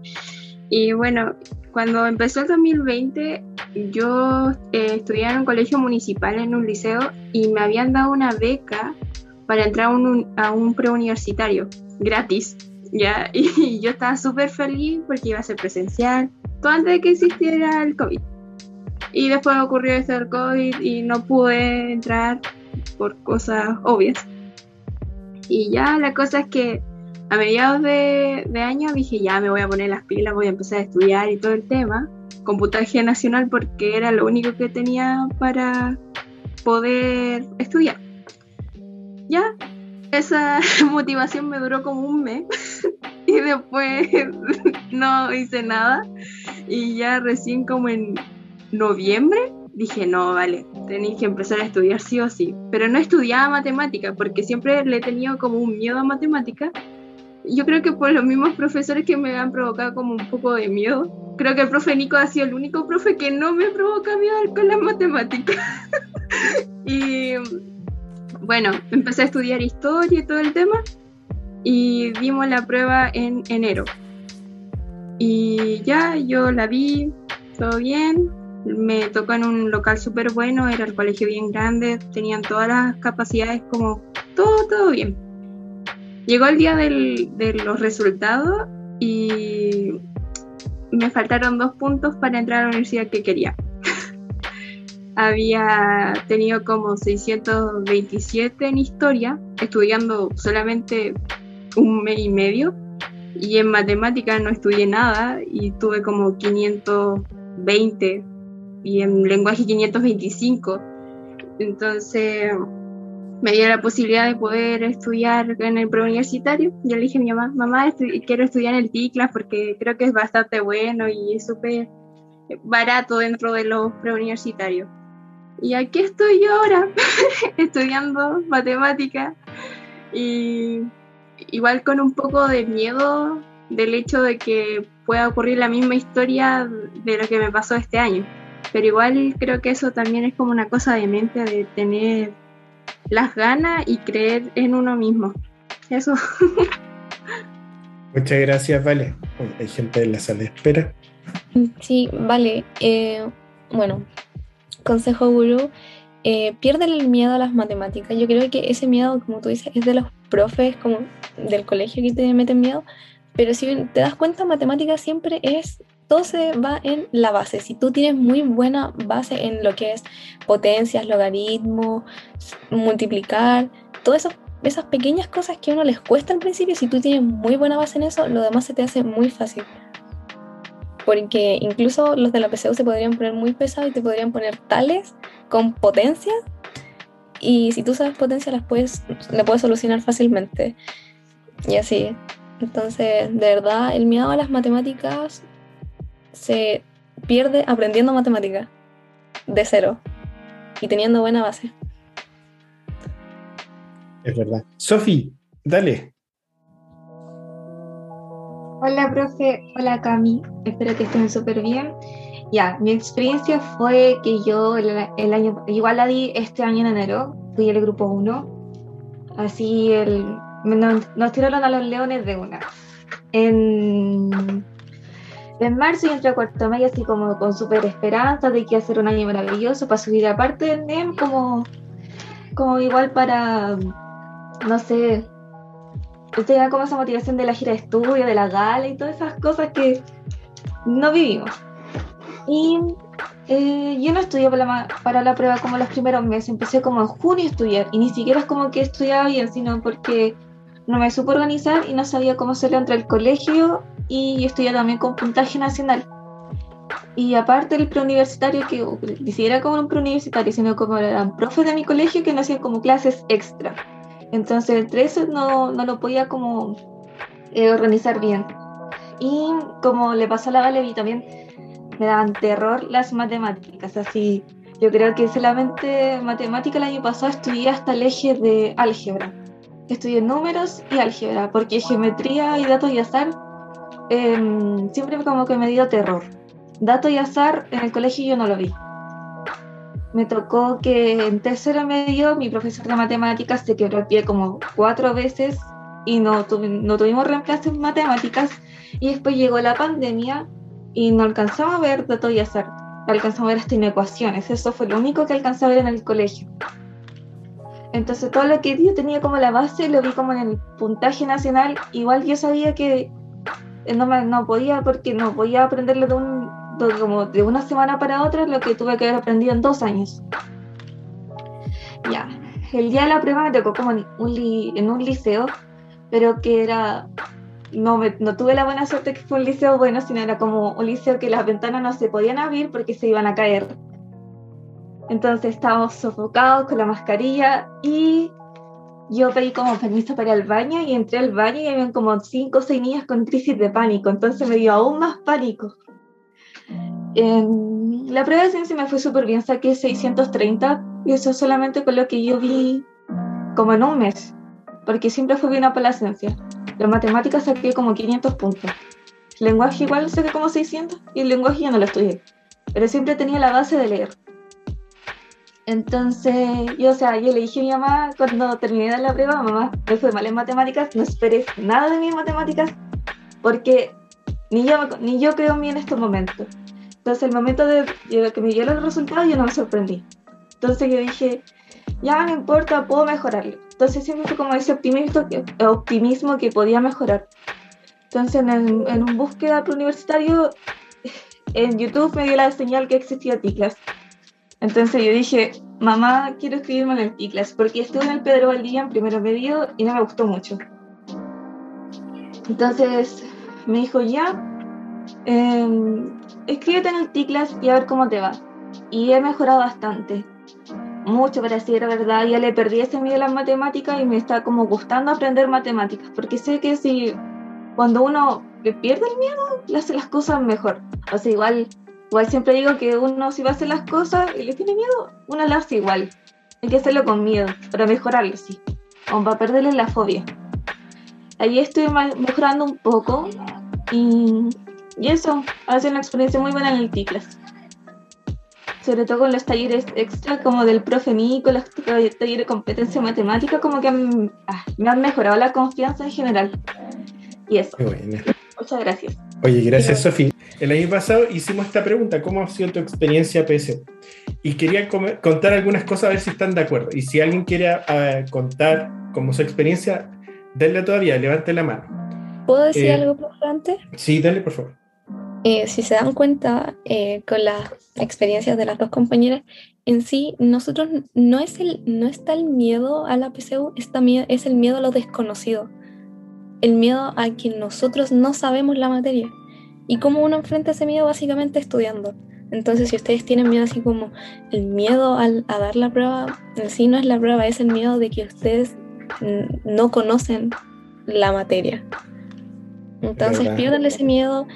y bueno, cuando empezó el 2020, yo eh, estudié en un colegio municipal, en un liceo, y me habían dado una beca para entrar a un, a un preuniversitario, gratis, ¿ya? Y yo estaba súper feliz porque iba a ser presencial, todo antes de que existiera el COVID. Y después ocurrió esto del COVID y no pude entrar por cosas obvias. Y ya la cosa es que a mediados de, año dije, ya me voy a poner las pilas, voy a empezar a estudiar y todo el tema, computaje nacional porque era lo único que tenía para poder estudiar. Ya, esa motivación me duró como un mes y después no hice nada y ya recién como en noviembre dije, no, vale, tenéis que empezar a estudiar sí o sí. Pero no estudiaba matemática porque siempre le he tenido como un miedo a matemática yo creo que por los mismos profesores que me han provocado como un poco de miedo. Creo que el profe Nico ha sido el único profe que no me provoca miedo con las matemáticas. y bueno, empecé a estudiar historia y todo el tema y dimos la prueba en enero. Y ya yo la vi, todo bien, me tocó en un local súper bueno, era el colegio bien grande, tenían todas las capacidades como todo, todo bien. Llegó el día de los resultados y me faltaron dos puntos para entrar a la universidad que quería. Había tenido como 627 en historia, estudiando solamente un mes y medio, y en matemáticas no estudié nada y tuve como 520 y en lenguaje 525 Entonces me dio la posibilidad de poder estudiar en el preuniversitario. Yo le dije a mi mamá, mamá, quiero estudiar en el TICLAS porque creo que es bastante bueno y es súper barato dentro de los preuniversitarios. Y aquí estoy yo ahora, estudiando matemática y igual con un poco de miedo del hecho de que pueda ocurrir la misma historia de lo que me pasó este año. Pero igual creo que eso también es como una cosa de mente, de tener las ganas y creer en uno mismo. Eso. Muchas gracias, Vale. Hay gente en la sala de espera. Sí, vale. Eh, bueno, consejo gurú, eh, pierde el miedo a las matemáticas. Yo creo que ese miedo, como tú dices, es de los profes, como del colegio que te meten miedo. Pero si te das cuenta, matemáticas siempre es, todo se va en la base. Si tú tienes muy buena base en lo que es potencias, logaritmos, multiplicar, todas esas pequeñas cosas que a uno les cuesta al principio, si tú tienes muy buena base en eso, lo demás se te hace muy fácil porque incluso los de la PCU se podrían poner muy pesados y te podrían poner tales con potencia y si tú sabes potencia las puedes, le puedes solucionar fácilmente y así. Entonces, de verdad, el miedo a las matemáticas se pierde aprendiendo matemáticas de cero y teniendo buena base. Es verdad. Sofi, dale. Hola, profe. Hola, Cami. Espero que estén súper bien. Ya, mi experiencia fue que yo el, año, igual la di este año en enero, fui el grupo 1. Así el, nos, tiraron a los leones de una. En, en marzo y entré a cuarto medio así como con súper esperanza de que iba a ser un año maravilloso para subir aparte del NEM como, como igual para, no sé, tenía como esa motivación de la gira de estudio, de la gala y todas esas cosas que no vivimos. Y eh, yo no estudié para la, para la, prueba como los primeros meses, empecé como en junio a estudiar y ni siquiera es como que estudiaba bien, sino porque no me supo organizar y no sabía cómo hacerlo entre el colegio y estudié también con puntaje nacional. Y aparte el preuniversitario, que ni siquiera como un preuniversitario, sino como eran profes de mi colegio que no hacían como clases extra. Entonces, entre eso no, no lo podía como eh, organizar bien. Y como le pasó a la Valevi también, me daban terror las matemáticas. Así, yo creo que solamente matemática el año pasado estudié hasta el eje de álgebra. Estudié números y álgebra, porque geometría y datos y azar eh, siempre como que me dio terror. Datos y azar en el colegio yo no lo vi me tocó que en tercero medio mi profesor de matemáticas se quebró el pie como cuatro veces y no, no tuvimos reemplazo en matemáticas y después llegó la pandemia y no alcanzaba a ver datos y azar, alcanzaba a ver hasta ecuaciones, eso fue lo único que alcanzaba a ver en el colegio. Entonces todo lo que yo tenía como la base lo vi como en el puntaje nacional, igual yo sabía que no, me, no podía porque no podía aprenderlo de un como de una semana para otra lo que tuve que haber aprendido en dos años. Ya, el día de la prueba me tocó como en un, en un liceo, pero que era, no, me, no tuve la buena suerte que fue un liceo bueno, sino era como un liceo que las ventanas no se podían abrir porque se iban a caer. Entonces estábamos sofocados con la mascarilla y yo pedí como permiso para al baño y entré al baño y había como cinco o seis niñas con crisis de pánico, entonces me dio aún más pánico la prueba de ciencia me fue súper bien, saqué 630 y eso solamente con lo que yo vi como en un mes, porque siempre fue bien para la ciencia. La matemática saqué como 500 puntos. Lenguaje igual saqué como 600 y el lenguaje ya no lo estudié, pero siempre tenía la base de leer. Entonces, yo, o sea, yo le dije a mi mamá cuando terminé la prueba, mamá, me fue mal en matemáticas, no esperes nada de mis matemáticas, porque ni yo, ni yo creo en mí en estos momentos. Entonces, el momento de, que me dieron los resultados, yo no me sorprendí. Entonces, yo dije, ya no importa, puedo mejorarlo. Entonces, siempre fue como ese optimismo que, optimismo que podía mejorar. Entonces, en, en un búsqueda universitario, en YouTube me dio la señal que existía TICLAS. Entonces, yo dije, mamá, quiero escribirme en TICLAS, porque estuve en el Pedro Valdivia en primero medio y no me gustó mucho. Entonces, me dijo, ya, eh, escríbete en el TICLAS y a ver cómo te va. Y he mejorado bastante. mucho para decir verdad. Ya le perdí ese miedo a las matemáticas y me está como gustando aprender matemáticas, porque sé que si cuando uno pierde el miedo, le hace las cosas mejor. O sea, igual, igual siempre digo que uno si va a hacer las cosas y le tiene miedo, uno las hace igual. Hay que hacerlo con miedo, para mejorarlo, sí. O para perderle la fobia. Ahí estoy mejorando un poco y, y eso, hace una experiencia muy buena en el TICLAS sobre todo con los talleres extra como del profe Nico, los talleres de competencia matemática, como que ah, me han mejorado la confianza en general. Y eso. Muchas gracias. Oye, gracias Sofía. El año pasado hicimos esta pregunta, ¿cómo ha sido tu experiencia PSU? Y quería contar algunas cosas a ver si están de acuerdo. Y si alguien quiere ah, contar como su experiencia, denle todavía, levante la mano. ¿Puedo decir eh, algo, por antes? Sí, dale, por favor. Eh, si se dan cuenta eh, con las experiencias de las dos compañeras, en sí, nosotros no, es el, no está el miedo a la PCU, está, es el miedo a lo desconocido, el miedo a que nosotros no sabemos la materia. Y cómo uno enfrenta ese miedo básicamente estudiando. Entonces, si ustedes tienen miedo así como el miedo al, a dar la prueba, en sí no es la prueba, es el miedo de que ustedes no conocen la materia. Entonces pierdan ese miedo,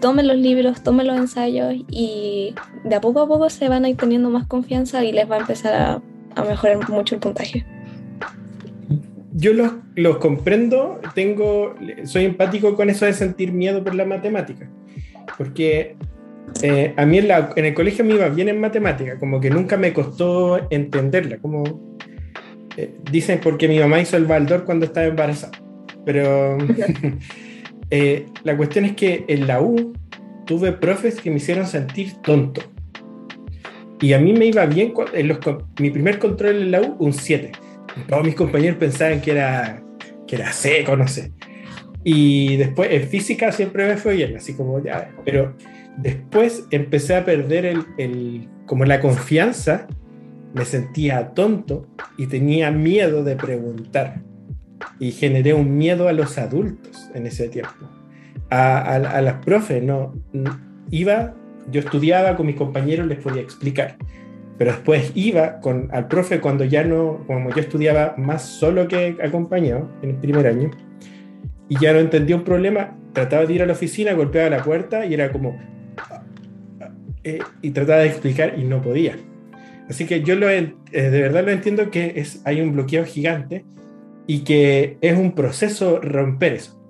tomen los libros, tomen los ensayos y de a poco a poco se van a ir teniendo más confianza y les va a empezar a, a mejorar mucho el puntaje. Yo los, los, comprendo, tengo, soy empático con eso de sentir miedo por la matemática, porque eh, a mí en, la, en, el colegio me iba bien en matemática, como que nunca me costó entenderla, como eh, dicen porque mi mamá hizo el baldor cuando estaba embarazada, pero... Eh, la cuestión es que en la U tuve profes que me hicieron sentir tonto. Y a mí me iba bien, en los, mi primer control en la U, un 7. Todos mis compañeros pensaban que era, que era seco, no sé. Y después en física siempre me fue bien, así como ya, pero después empecé a perder el, el, como la confianza, me sentía tonto y tenía miedo de preguntar y generé un miedo a los adultos en ese tiempo. A, a, las profes, no, iba, yo estudiaba con mis compañeros, les podía explicar, pero después iba con, al profe cuando ya no, como yo estudiaba más solo que acompañado en el primer año, y ya no entendía un problema, trataba de ir a la oficina, golpeaba la puerta y era como, eh, y trataba de explicar y no podía. Así que yo lo, eh, de verdad lo entiendo que es, hay un bloqueo gigante y que es un proceso romper eso.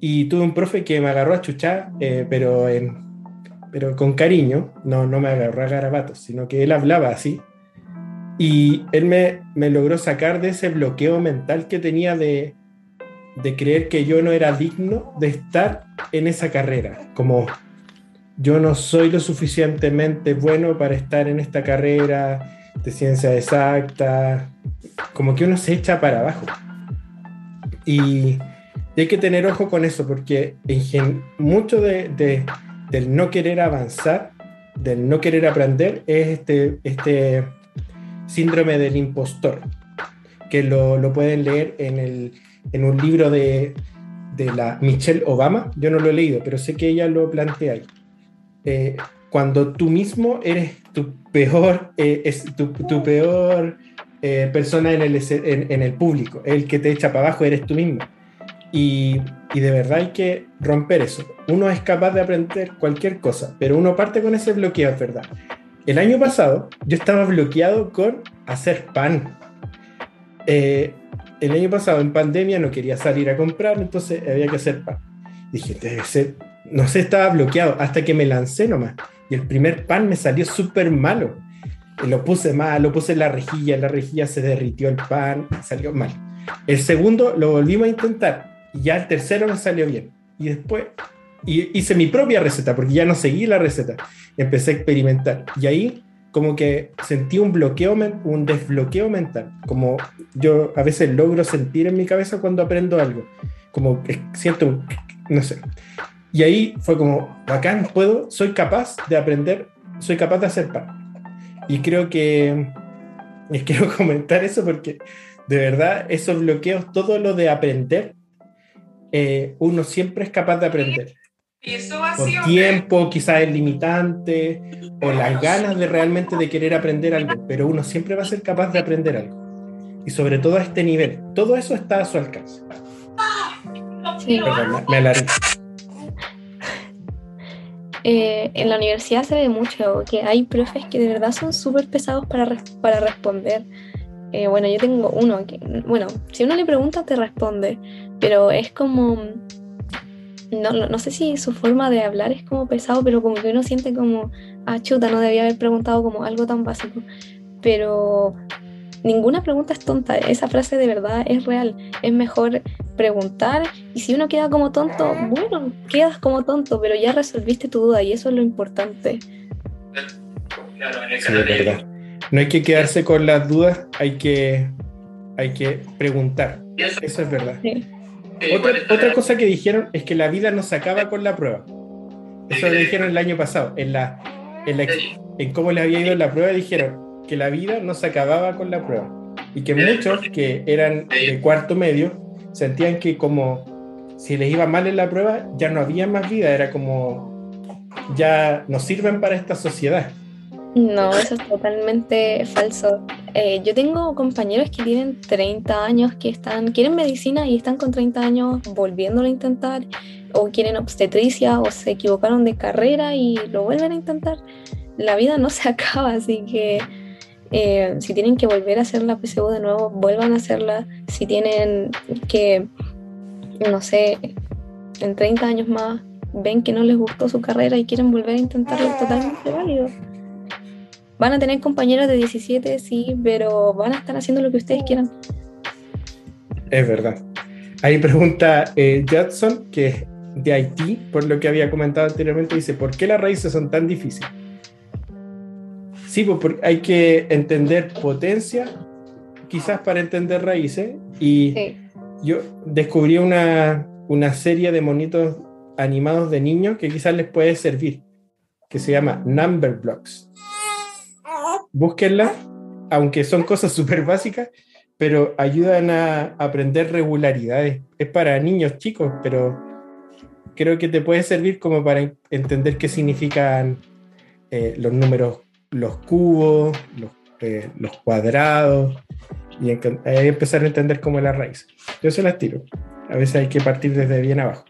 Y tuve un profe que me agarró a chuchar, eh, pero, pero con cariño, no, no me agarró a garabatos, sino que él hablaba así. Y él me, me logró sacar de ese bloqueo mental que tenía de, de creer que yo no era digno de estar en esa carrera, como yo no soy lo suficientemente bueno para estar en esta carrera de ciencia exacta, como que uno se echa para abajo. Y, hay que tener ojo con eso, porque en mucho de, del no querer avanzar, del no querer aprender, es este, este síndrome del impostor, que lo, lo pueden leer en, el, en un libro de, de, la Michelle Obama. Yo no lo he leído, pero sé que ella lo plantea ahí. Eh, cuando tú mismo eres tu peor, eh, es tu, tu peor eh, persona en el, en, el, público, el que te echa para abajo eres tú mismo. Y, y, de verdad hay que romper eso. Uno es capaz de aprender cualquier cosa, pero uno parte con ese bloqueo, es verdad. El año pasado yo estaba bloqueado con hacer pan. Eh, el año pasado en pandemia no quería salir a comprar, entonces había que hacer pan. Dije, debe ser, no sé, estaba bloqueado hasta que me lancé nomás. Y el primer pan me salió súper malo lo puse mal, lo puse en la rejilla, en la rejilla se derritió el pan, salió mal. El segundo lo volvimos a intentar y ya el tercero me salió bien. Y después hice mi propia receta porque ya no seguí la receta. Empecé a experimentar y ahí como que sentí un bloqueo, un desbloqueo mental, como yo a veces logro sentir en mi cabeza cuando aprendo algo, como que siento no sé. Y ahí fue como, bacán, puedo, soy capaz de aprender, soy capaz de hacer pan y creo que les quiero comentar eso porque de verdad esos bloqueos, todo lo de aprender, eh, uno siempre es capaz de aprender. por tiempo, quizás es limitante, o las ganas de realmente de querer aprender algo, pero uno siempre va a ser capaz de aprender algo. Y sobre todo a este nivel, todo eso está a su alcance. Sí. Perdón, me alargué. Eh, en la universidad se ve mucho que hay profes que de verdad son súper pesados para, res- para responder. Eh, bueno, yo tengo uno que, bueno, si uno le pregunta te responde, pero es como, no, no, no sé si su forma de hablar es como pesado, pero como que uno siente como, ah, chuta, no debía haber preguntado como algo tan básico. Pero ninguna pregunta es tonta, esa frase de verdad es real. Es mejor preguntar y si uno queda como tonto, bueno, quedas como tonto, pero ya resolviste tu duda y eso es lo importante. Sí, es verdad. No hay que quedarse con las dudas, hay que, hay que preguntar. Eso es verdad. Sí. Otra, otra cosa que dijeron es que la vida no se acaba con la prueba. Eso lo dijeron el año pasado. En, la, en, la, en cómo le había ido en la prueba, dijeron que la vida no se acababa con la prueba. Y que muchos que eran de cuarto medio sentían que como si les iba mal en la prueba, ya no había más vida. Era como, ya no sirven para esta sociedad. No, eso es totalmente falso. Eh, yo tengo compañeros que tienen 30 años, que están, quieren medicina y están con 30 años volviéndolo a intentar, o quieren obstetricia, o se equivocaron de carrera y lo vuelven a intentar. La vida no se acaba, así que eh, si tienen que volver a hacer la PSU de nuevo, vuelvan a hacerla. Si tienen que, no sé, en 30 años más ven que no les gustó su carrera y quieren volver a intentarlo, es totalmente válido. Van a tener compañeros de 17, sí, pero van a estar haciendo lo que ustedes quieran. Es verdad. Ahí pregunta eh, Judson, que es de Haití, por lo que había comentado anteriormente, dice, ¿por qué las raíces son tan difíciles? Sí, pues porque hay que entender potencia, quizás para entender raíces, y Sí. yo descubrí una, una serie de monitos animados de niños que quizás les puede servir, que se llama Number Blocks. Búsquenla, aunque son cosas súper básicas, pero ayudan a aprender regularidades. Es para niños chicos, pero creo que te puede servir como para en- entender qué significan eh, los números, los cubos, los, eh, cuadrados, y empezar a entender cómo es la raíz. Yo se las tiro. A veces hay que partir desde bien abajo.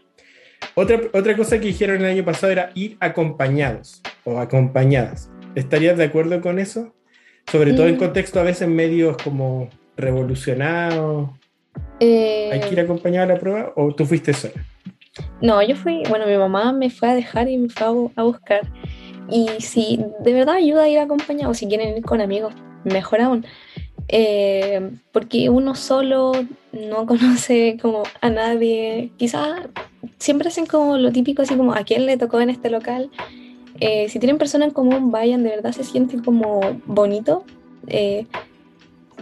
Otra, otra cosa que dijeron el año pasado era ir acompañados o acompañadas. ¿Estarías de acuerdo con eso? Sobre todo en Mm. contexto a veces medios como revolucionados. Eh, ¿Hay que ir acompañado a la prueba o tú fuiste sola? No, yo fui, bueno, mi mamá me fue a dejar y me fue a buscar. Y si de verdad ayuda a ir acompañado, si quieren ir con amigos, mejor aún. Eh, porque uno solo no conoce como a nadie. Quizás siempre hacen como lo típico, así como a quién le tocó en este local. Eh, si tienen personas en común, vayan, de verdad se siente como bonito. Eh,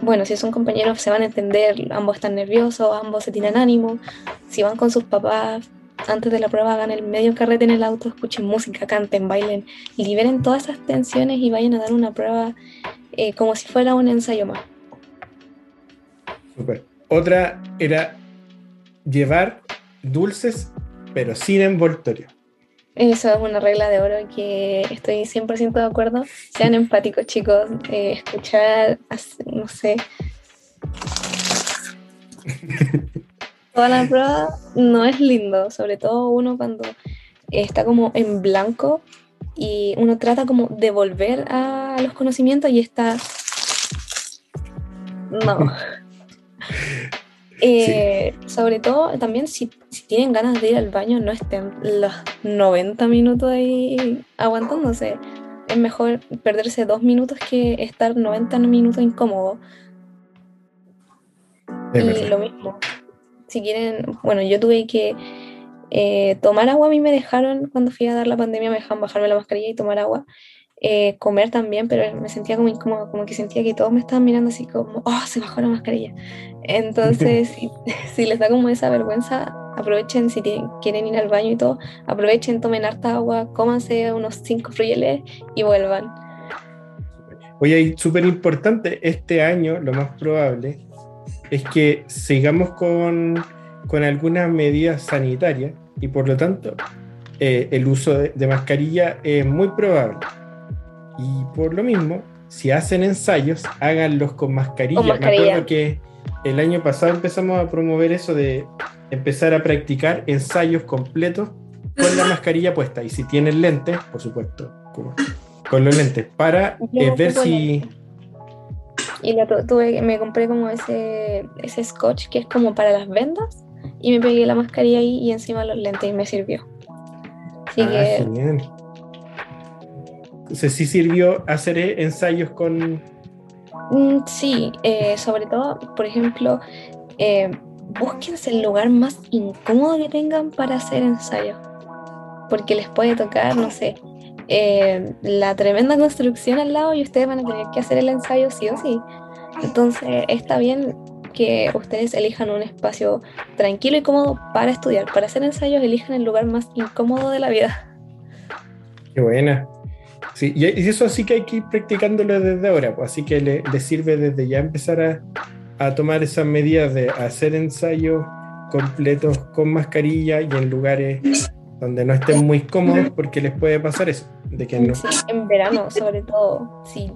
bueno, si son compañeros se van a entender, ambos están nerviosos, ambos se tiran ánimo. Si van con sus papás, antes de la prueba hagan el medio carrete en el auto, escuchen música, canten, bailen, liberen todas esas tensiones y vayan a dar una prueba eh, como si fuera un ensayo más. Súper. Otra era llevar dulces, pero sin envoltorio. Eso es una regla de oro que estoy 100% de acuerdo. Sean empáticos, chicos. eh, escuchar, no sé. Toda la prueba no es lindo, sobre todo uno cuando está como en blanco y uno trata como de volver a los conocimientos y está... No. Eh, Sobre todo, también si, si tienen ganas de ir al baño, no estén los 90 minutos ahí aguantándose. Es mejor perderse dos minutos que estar 90 minutos incómodo. Es y verdad. lo mismo. Si quieren, bueno, yo tuve que eh, tomar agua, a mí me dejaron, cuando fui a dar la pandemia, me dejaron bajarme la mascarilla y tomar agua. Eh, comer también, pero me sentía como incómoda, como que sentía que todos me estaban mirando así como, oh, se bajó la mascarilla. Entonces, si, si les da como esa vergüenza, aprovechen, si tienen- quieren ir al baño y todo, aprovechen, tomen harta agua, cómanse unos cinco fruyeles y vuelvan. Oye, y súper importante, este año lo más probable es que sigamos con, con algunas medidas sanitarias y por lo tanto eh, el uso de, mascarilla es muy probable. Y por lo mismo, si hacen ensayos, háganlos con mascarilla. Me acuerdo que el año pasado empezamos a promover eso de empezar a practicar ensayos completos con la mascarilla puesta. Y si tienen lentes, por supuesto, con los lentes, para eh, ver si... Y la tuve, me compré como ese, ese scotch que es como para las vendas y me pegué la mascarilla ahí y encima los lentes y me sirvió. Así ah, Genial. Sí sirvió hacer ensayos con... Mm, sí, eh, sobre todo, por ejemplo, eh, búsquense el lugar más incómodo que tengan para hacer ensayos. Porque les puede tocar, no sé, eh, la tremenda construcción al lado y ustedes van a tener que hacer el ensayo sí o sí. Entonces está bien que ustedes elijan un espacio tranquilo y cómodo para estudiar. Para hacer ensayos elijan el lugar más incómodo de la vida. Qué buena. Sí, y eso sí que hay que ir practicándolo desde ahora, pues, así que le, sirve desde ya empezar a, a tomar esas medidas de hacer ensayos completos con mascarilla y en lugares donde no estén muy cómodos porque les puede pasar eso, de que no. Sí, en verano sobre todo, sí,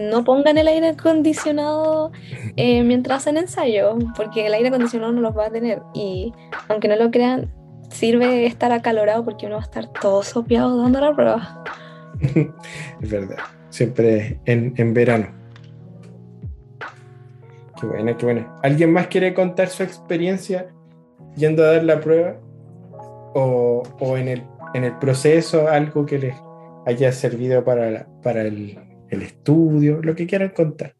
no pongan el aire acondicionado eh, mientras hacen ensayo, porque el aire acondicionado no los va a tener y aunque no lo crean, sirve estar acalorado porque uno va a estar todo sopeado dando la prueba. es verdad, siempre en, en verano. Qué buena, qué buena. ¿Alguien más quiere contar su experiencia yendo a dar la prueba? o, en, el, en el proceso algo que les haya servido para, para el, estudio, lo que quieran contar.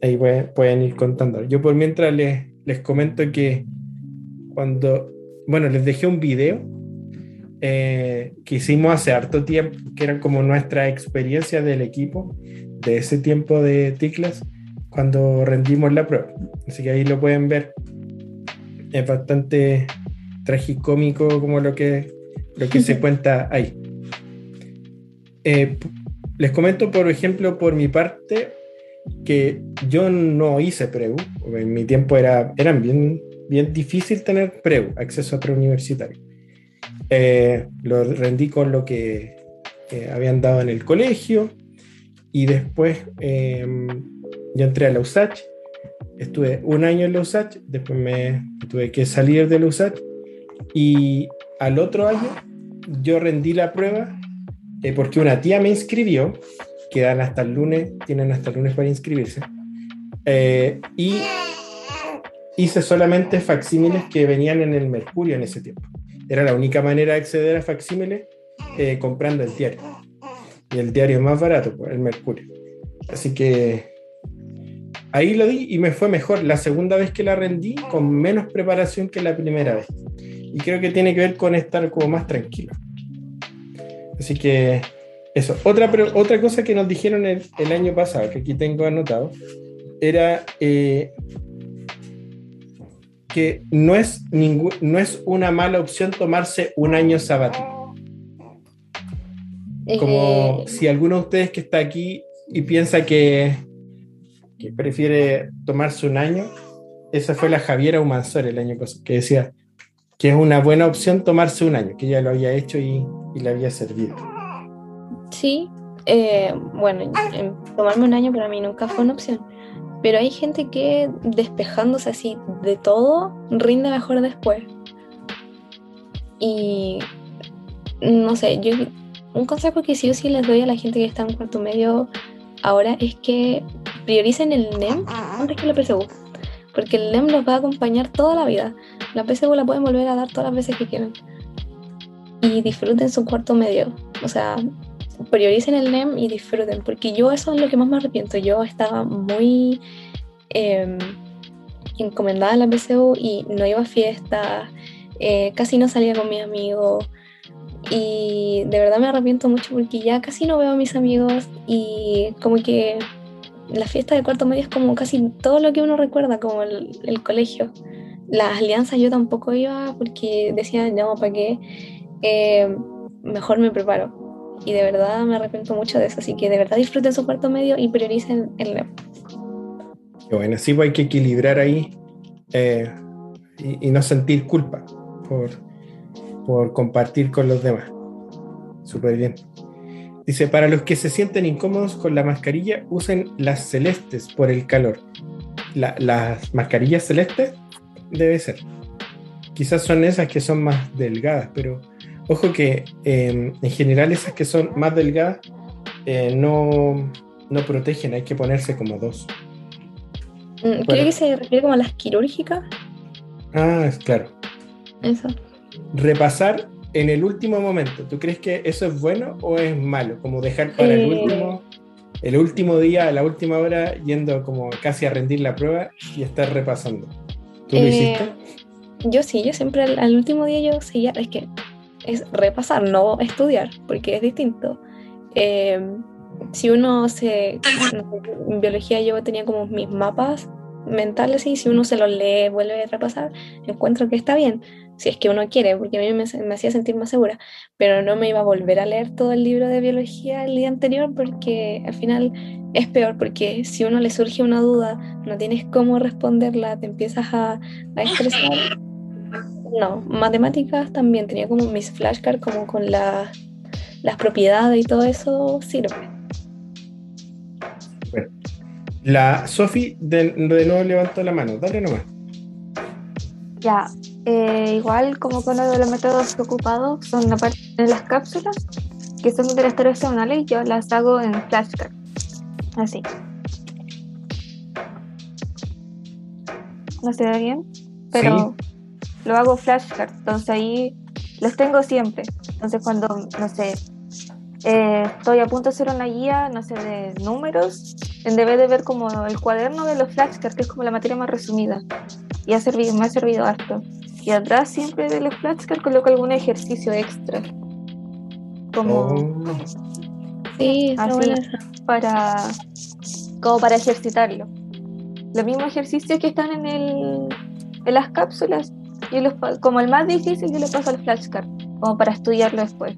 Ahí pueden, ir contando. Yo por mientras les, les comento que cuando, bueno, les dejé un video eh, que hicimos hace harto tiempo, que era como nuestra experiencia del equipo de ese tiempo de TICLAS cuando rendimos la prueba. Así que ahí lo pueden ver. Es bastante tragicómico como lo que, lo que se cuenta ahí. Eh, les comento, por ejemplo, por mi parte, que yo no hice preu. En mi tiempo era eran bien, bien difícil tener preu, acceso a preuniversitario. Eh, lo rendí con lo que habían dado en el colegio y después eh, yo entré a la USACH. Estuve un año en la USACH, después me tuve que salir de la USACH y al otro año yo rendí la prueba eh, porque una tía me inscribió, quedan hasta el lunes, tienen hasta el lunes para inscribirse, eh, y hice solamente facsímiles que venían en el Mercurio en ese tiempo. Era la única manera de acceder a facsímiles eh, comprando el diario. Y el diario es más barato, pues, el Mercurio. Así que ahí lo di y me fue mejor. La segunda vez que la rendí, con menos preparación que la primera vez. Y creo que tiene que ver con estar como más tranquilo. Así que eso. Otra, otra cosa que nos dijeron el, año pasado, que aquí tengo anotado, era eh, que no es, no es una mala opción tomarse un año sabático. Como eh, si alguno de ustedes que está aquí y piensa que, que prefiere tomarse un año, esa fue la Javiera Humansor el año pasado, que decía, que es una buena opción tomarse un año, que ya lo había hecho y, le había servido. Sí, eh, bueno, tomarme un año para mí nunca fue una opción, pero hay gente que despejándose así de todo rinde mejor después. Y no sé, yo un consejo que sí o les doy a la gente que está en cuarto medio ahora es que prioricen el NEM antes que la PSU, porque el NEM los va a acompañar toda la vida. La PSU la pueden volver a dar todas las veces que quieran. Y disfruten su cuarto medio. O sea, prioricen el NEM y disfruten. Porque yo eso es lo que más me arrepiento. Yo estaba muy em, encomendada en la PSU y no iba a fiestas. Eh, casi no salía con mis amigos. Y de verdad me arrepiento mucho porque ya casi no veo a mis amigos y como que la fiesta de cuarto medio es como casi todo lo que uno recuerda, como el colegio las alianzas yo tampoco iba porque decía, no, ¿para qué? Eh, mejor me preparo. Y de verdad me arrepiento mucho de eso, así que de verdad disfruten su cuarto medio y prioricen el NEP. bueno, sí, pues hay que equilibrar ahí eh, y, no sentir culpa por, por compartir con los demás. Súper bien. Dice, para los que se sienten incómodos con la mascarilla, usen las celestes por el calor. las mascarillas celestes debe ser. Quizás son esas que son más delgadas, pero ojo que em, en general esas que son más delgadas eh, no, no protegen, hay que ponerse como dos. Mm, creo que se refiere como a las quirúrgicas. Ah, es claro. Eso. Repasar en el último momento, ¿tú crees que eso es bueno o es malo? Como dejar para el Eh. último, el último día, a la última hora, yendo como casi a rendir la prueba y estar repasando. ¿Tú lo Eh, hiciste? Yo sí, yo siempre al, al último día yo seguía, es que es repasar, no estudiar, porque es distinto. Eh, si uno se... En biología yo tenía como mis mapas mentales y si uno se los lee, vuelve a repasar, encuentro que está bien, si es que uno quiere, porque a mí me, me hacía sentir más segura, pero no me iba a volver a leer todo el libro de biología el día anterior porque al final es peor, porque si uno le surge una duda, no tienes cómo responderla, te empiezas a, a estresar. No, matemáticas también tenía como mis flashcards como con la- las propiedades y todo eso sirve. La Sofi de, de nuevo levantó la mano. Dale nomás. Ya, eh, igual como con uno de los métodos ocupados son aparte de las cápsulas, que son de las tareas semanales, yo las hago en flashcard. Así. ¿No se ve bien? Pero lo hago flashcard, entonces ahí los tengo siempre. Entonces cuando, no sé, eh, estoy a punto de hacer una guía, no sé, de números, en vez de ver como el cuaderno de los flashcards, que es como la materia más resumida y ha servido, me ha servido harto. Y atrás siempre de los flashcards coloco algún ejercicio extra. Como Oh, Sí, Así. buena para como para ejercitarlo. Los mismos ejercicios que están en el en las cápsulas, yo los pa- como el más difícil yo lo paso al flashcard, como para estudiarlo después.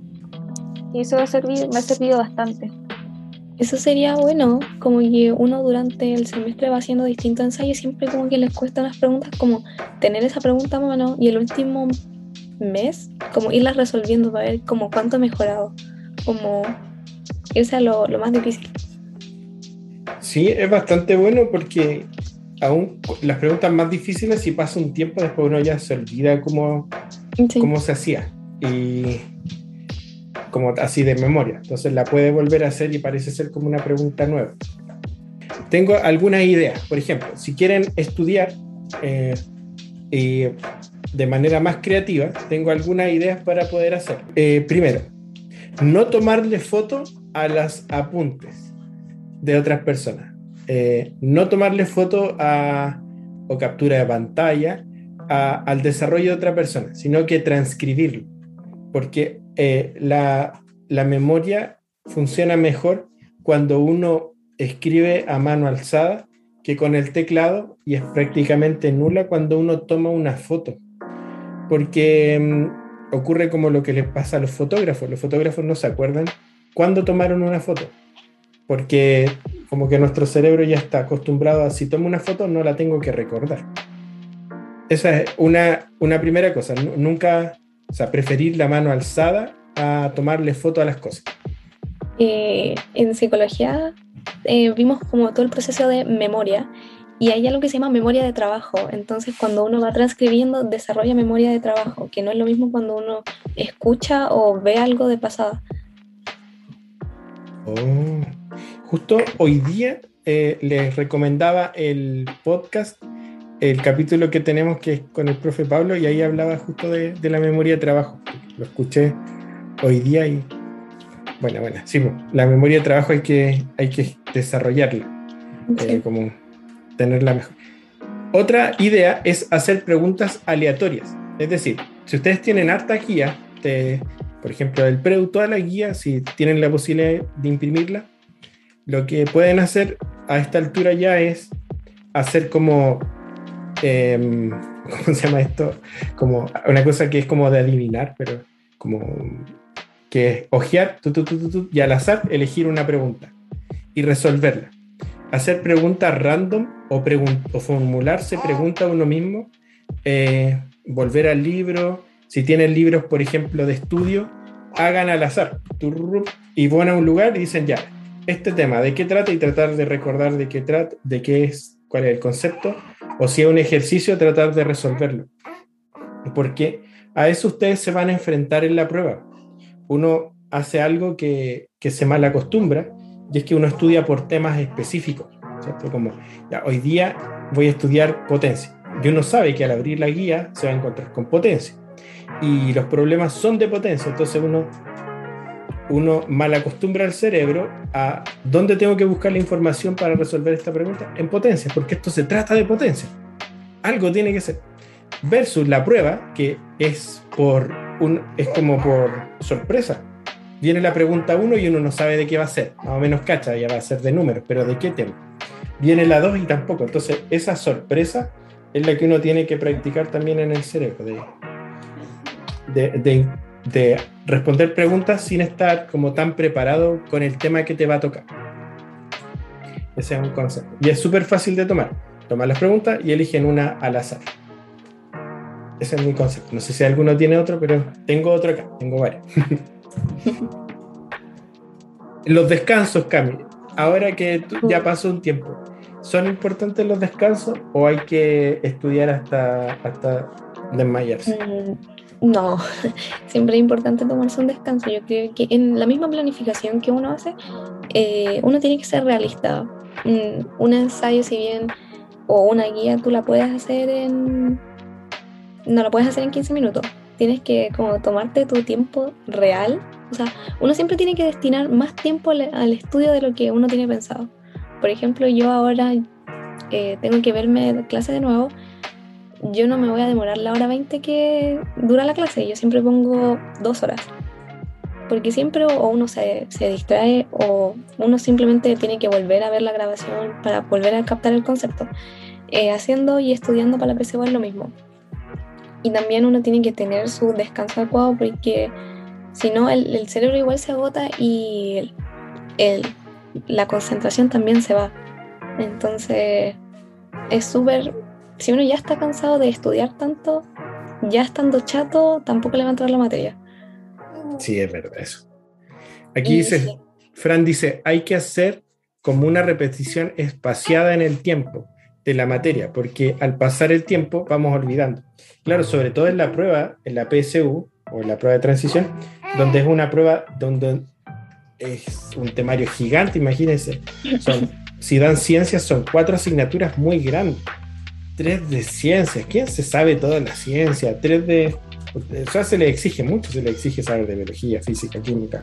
Y eso me ha servido, me ha servido bastante. Eso sería bueno, como que uno durante el semestre va haciendo distintos ensayos, siempre como que les cuesta unas preguntas, como tener esa pregunta a mano y el último mes, como irlas resolviendo para ver como cuánto he mejorado, como irse a lo, lo más difícil. Sí, es bastante bueno porque aún las preguntas más difíciles, si pasa un tiempo, después uno ya se olvida cómo, Sí. cómo se hacía. Y como así de memoria. Entonces la puede volver a hacer y parece ser como una pregunta nueva. Tengo algunas ideas. Por ejemplo, si quieren estudiar eh, y de manera más creativa, tengo algunas ideas para poder hacer. Eh, primero, no tomarle foto a las apuntes de otras personas. Eh, no tomarle foto a, o captura de pantalla al desarrollo de otra persona, sino que transcribirlo. Porque eh, la, la memoria funciona mejor cuando uno escribe a mano alzada que con el teclado y es prácticamente nula cuando uno toma una foto. Porque mm, ocurre como lo que les pasa a los fotógrafos. Los fotógrafos no se acuerdan cuándo tomaron una foto. Porque como que nuestro cerebro ya está acostumbrado a si tomo una foto no la tengo que recordar. Esa es una, una primera cosa. Nu- Nunca, o sea, preferir la mano alzada a tomarle foto a las cosas. Eh, en psicología eh, vimos como todo el proceso de memoria y hay algo que se llama memoria de trabajo. Entonces, cuando uno va transcribiendo, desarrolla memoria de trabajo, que no es lo mismo cuando uno escucha o ve algo de pasada. Oh. Justo hoy día eh, les recomendaba el podcast, el capítulo que tenemos que es con el profe Pablo, y ahí hablaba justo de, de la memoria de trabajo. Lo escuché hoy día y bueno, bueno, sí, la memoria de trabajo hay que, hay que desarrollarla, eh, como tenerla mejor. Otra idea es hacer preguntas aleatorias. Es decir, si ustedes tienen harta guía, de, por ejemplo, el Preu, toda la guía, si tienen la posibilidad de imprimirla, lo que pueden hacer a esta altura ya es hacer como, em, ¿cómo se llama esto? Como una cosa que es como de adivinar, pero como que es ojear tu, tu, tu, y al azar elegir una pregunta y resolverla. Hacer preguntas random o formularse preguntas a uno mismo, eh, volver al libro, Si tienen libros, por ejemplo, de estudio, hagan al azar y van a un lugar y dicen ya, este tema, ¿de qué trata? Y tratar de recordar de qué trata, de qué es, cuál es el concepto, o si es un ejercicio, tratar de resolverlo. Porque a eso ustedes se van a enfrentar en la prueba. Uno hace algo que, que se mal acostumbra, y es que uno estudia por temas específicos, ¿cierto? Como, ya, hoy día voy a estudiar potencia. Y uno sabe que al abrir la guía se va a encontrar con potencia. Y los problemas son de potencia, entonces uno uno mal acostumbra al cerebro a dónde tengo que buscar la información para resolver esta pregunta en potencia, porque esto se trata de potencia. Algo tiene que ser. Versus la prueba, que es, por un, es como por sorpresa. Viene la pregunta 1 y uno no sabe de qué va a ser. Más o menos cacha, ya va a ser de números, pero ¿de qué tema? Viene la 2 y tampoco. Entonces, esa sorpresa es la que uno tiene que practicar también en el cerebro. De, de, de de responder preguntas sin estar como tan preparado con el tema que te va a tocar. Ese es un concepto. Y es súper fácil de tomar. Toman las preguntas y eligen una al azar. Ese es mi concepto. No sé si alguno tiene otro, pero tengo otro acá. Tengo varios. los descansos, Cami. Ahora que ya pasó un tiempo, ¿son importantes los descansos o hay que estudiar hasta, hasta desmayarse? Mm, no, siempre es importante tomarse un descanso. Yo creo que en la misma planificación que uno hace, eh, uno tiene que ser realista. Un, ensayo, si bien, o una guía, tú la puedes hacer en... No la puedes hacer en 15 minutos. Tienes que como tomarte tu tiempo real. O sea, uno siempre tiene que destinar más tiempo al, estudio de lo que uno tiene pensado. Por ejemplo, yo ahora eh, tengo que verme clase de nuevo yo no me voy a demorar la hora 20 que dura la clase, yo siempre pongo dos horas. Porque siempre uno se, se, distrae o uno simplemente tiene que volver a ver la grabación para volver a captar el concepto. Eh, haciendo y estudiando para la PSU es lo mismo. Y también uno tiene que tener su descanso adecuado porque si no el, cerebro igual se agota y el, la concentración también se va. Entonces es súper si uno ya está cansado de estudiar tanto, ya estando chato, tampoco le va a entrar la materia. Sí, es verdad eso. Aquí dice, Fran dice, hay que hacer como una repetición espaciada en el tiempo de la materia, porque al pasar el tiempo vamos olvidando. Claro, sobre todo en la prueba, en la PSU o en la prueba de transición, donde es una prueba donde es un temario gigante, imagínense. Son, si dan ciencias, son cuatro asignaturas muy grandes. 3 de ciencias. ¿Quién se sabe toda la ciencia? 3 de. O sea, se le exige mucho, se le exige saber de biología, física, química,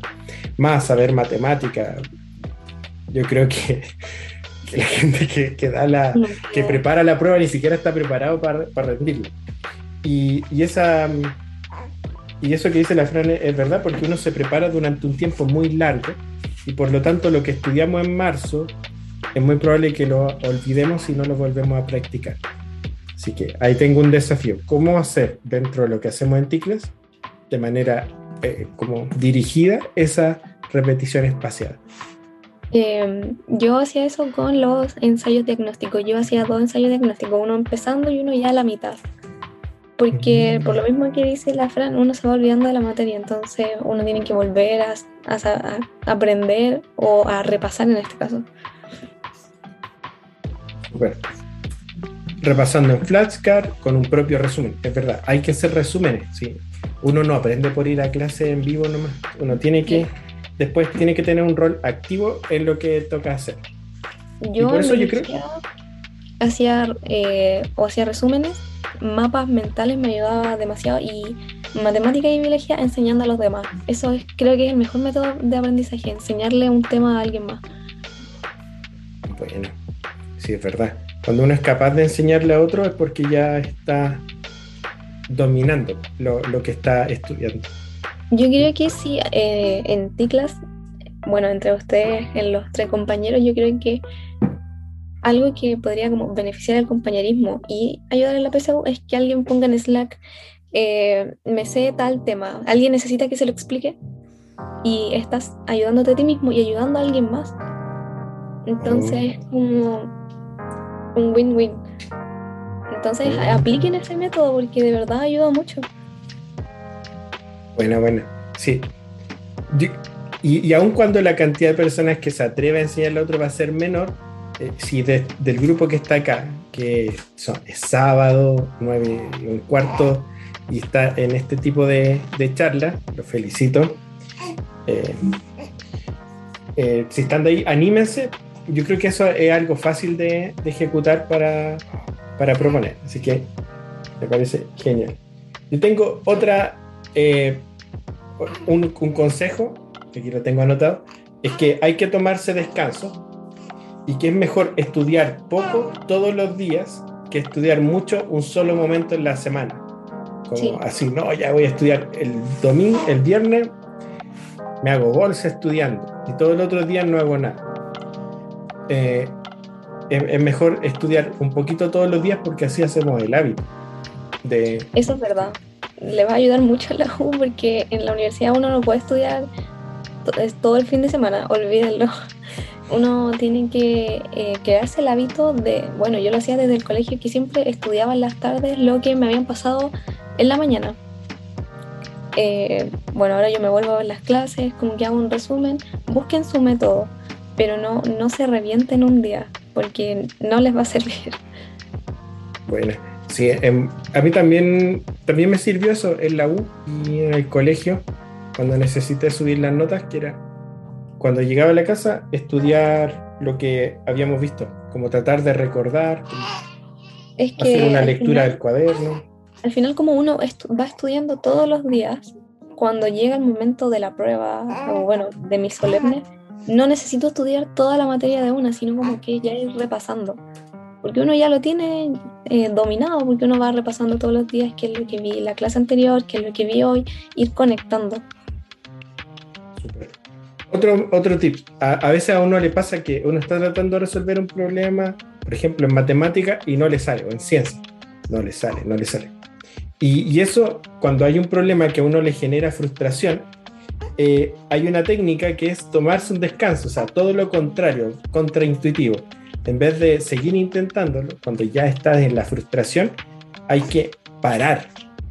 más saber matemática. Yo creo que, la gente que, da la, que prepara la prueba ni siquiera está preparado para, para rendirla. Y, y, esa, y eso que dice la Fran es verdad porque uno se prepara durante un tiempo muy largo y por lo tanto lo que estudiamos en marzo es muy probable que lo olvidemos si no lo volvemos a practicar. Así que ahí tengo un desafío. ¿Cómo hacer dentro de lo que hacemos en Ticles de manera eh, como dirigida esa repetición espacial? Em, yo hacía eso con los ensayos diagnósticos. Yo hacía dos ensayos diagnósticos, uno empezando y uno ya a la mitad. Porque mm. por lo mismo que dice la Fran, uno se va olvidando de la materia, entonces uno tiene que volver a aprender o a repasar en este caso. Bueno, repasando en Flashcard con un propio resumen. Es verdad, hay que hacer resúmenes, ¿sí? Uno no aprende por ir a clase en vivo nomás. Uno tiene que, después tiene que tener un rol activo en lo que toca hacer. Yo, por eso yo creo hacía eh, o hacía resúmenes, mapas mentales me ayudaba demasiado y matemática y biología enseñando a los demás. Eso es, creo que es el mejor método de aprendizaje, enseñarle un tema a alguien más. Bueno, sí, es verdad. Cuando uno es capaz de enseñarle a otro es porque ya está dominando lo, que está estudiando. Yo creo que sí, eh, en TICLAS, bueno, entre ustedes, en los tres compañeros, yo creo que algo que podría como beneficiar al compañerismo y ayudar a la PSU es que alguien ponga en Slack, eh, me sé tal tema, alguien necesita que se lo explique y estás ayudándote a ti mismo y ayudando a alguien más. Entonces, oh. como un win-win. Entonces apliquen ese método porque de verdad ayuda mucho. Buena, buena. Sí. Y, y aun cuando la cantidad de personas que se atreve a enseñar al otro va a ser menor, eh, si del grupo que está acá, que son, es sábado, nueve y un cuarto, y está en este tipo de, de charla, lo felicito. Eh, eh, si están de ahí, anímense. Yo creo que eso es algo fácil de, de ejecutar para, para, proponer. Así que me parece genial. Yo tengo otra, un, un consejo, que aquí lo tengo anotado, es que hay que tomarse descanso y que es mejor estudiar poco todos los días que estudiar mucho un solo momento en la semana. Como así, no, ya voy a estudiar el domingo, el viernes, me hago bolsa estudiando y todo el otro día no hago nada. Eh, es, mejor estudiar un poquito todos los días porque así hacemos el hábito. De... Eso es verdad. Le va a ayudar mucho a la U porque en la universidad uno no puede estudiar todo el fin de semana, olvídenlo uno tiene que eh, crearse el hábito de, bueno, yo lo hacía desde el colegio que siempre estudiaba en las tardes lo que me habían pasado en la mañana. Eh, bueno, ahora yo me vuelvo a ver las clases, como que hago un resumen, busquen su método, pero no, no se revienten un día, porque no les va a servir. Bueno, sí, em, a mí también, también me sirvió eso en la U y en el colegio, cuando necesité subir las notas, que era cuando llegaba a la casa, estudiar lo que habíamos visto, como tratar de recordar, hacer una lectura del cuaderno. Al final, como uno va estudiando todos los días, cuando llega el momento de la prueba, o bueno, de mi solemne, no necesito estudiar toda la materia de una, sino como que ya ir repasando. Porque uno ya lo tiene eh, dominado, porque uno va repasando todos los días qué es lo que vi en la clase anterior, qué es lo que vi hoy, ir conectando. Otro, otro tip, a, veces a uno le pasa que uno está tratando de resolver un problema, por ejemplo, en matemática y no le sale, o en ciencia, no le sale, no le sale. Y, y eso, cuando hay un problema que a uno le genera frustración, eh, hay una técnica que es tomarse un descanso, o sea, todo lo contrario, contraintuitivo. En vez de seguir intentándolo, cuando ya estás en la frustración, hay que parar,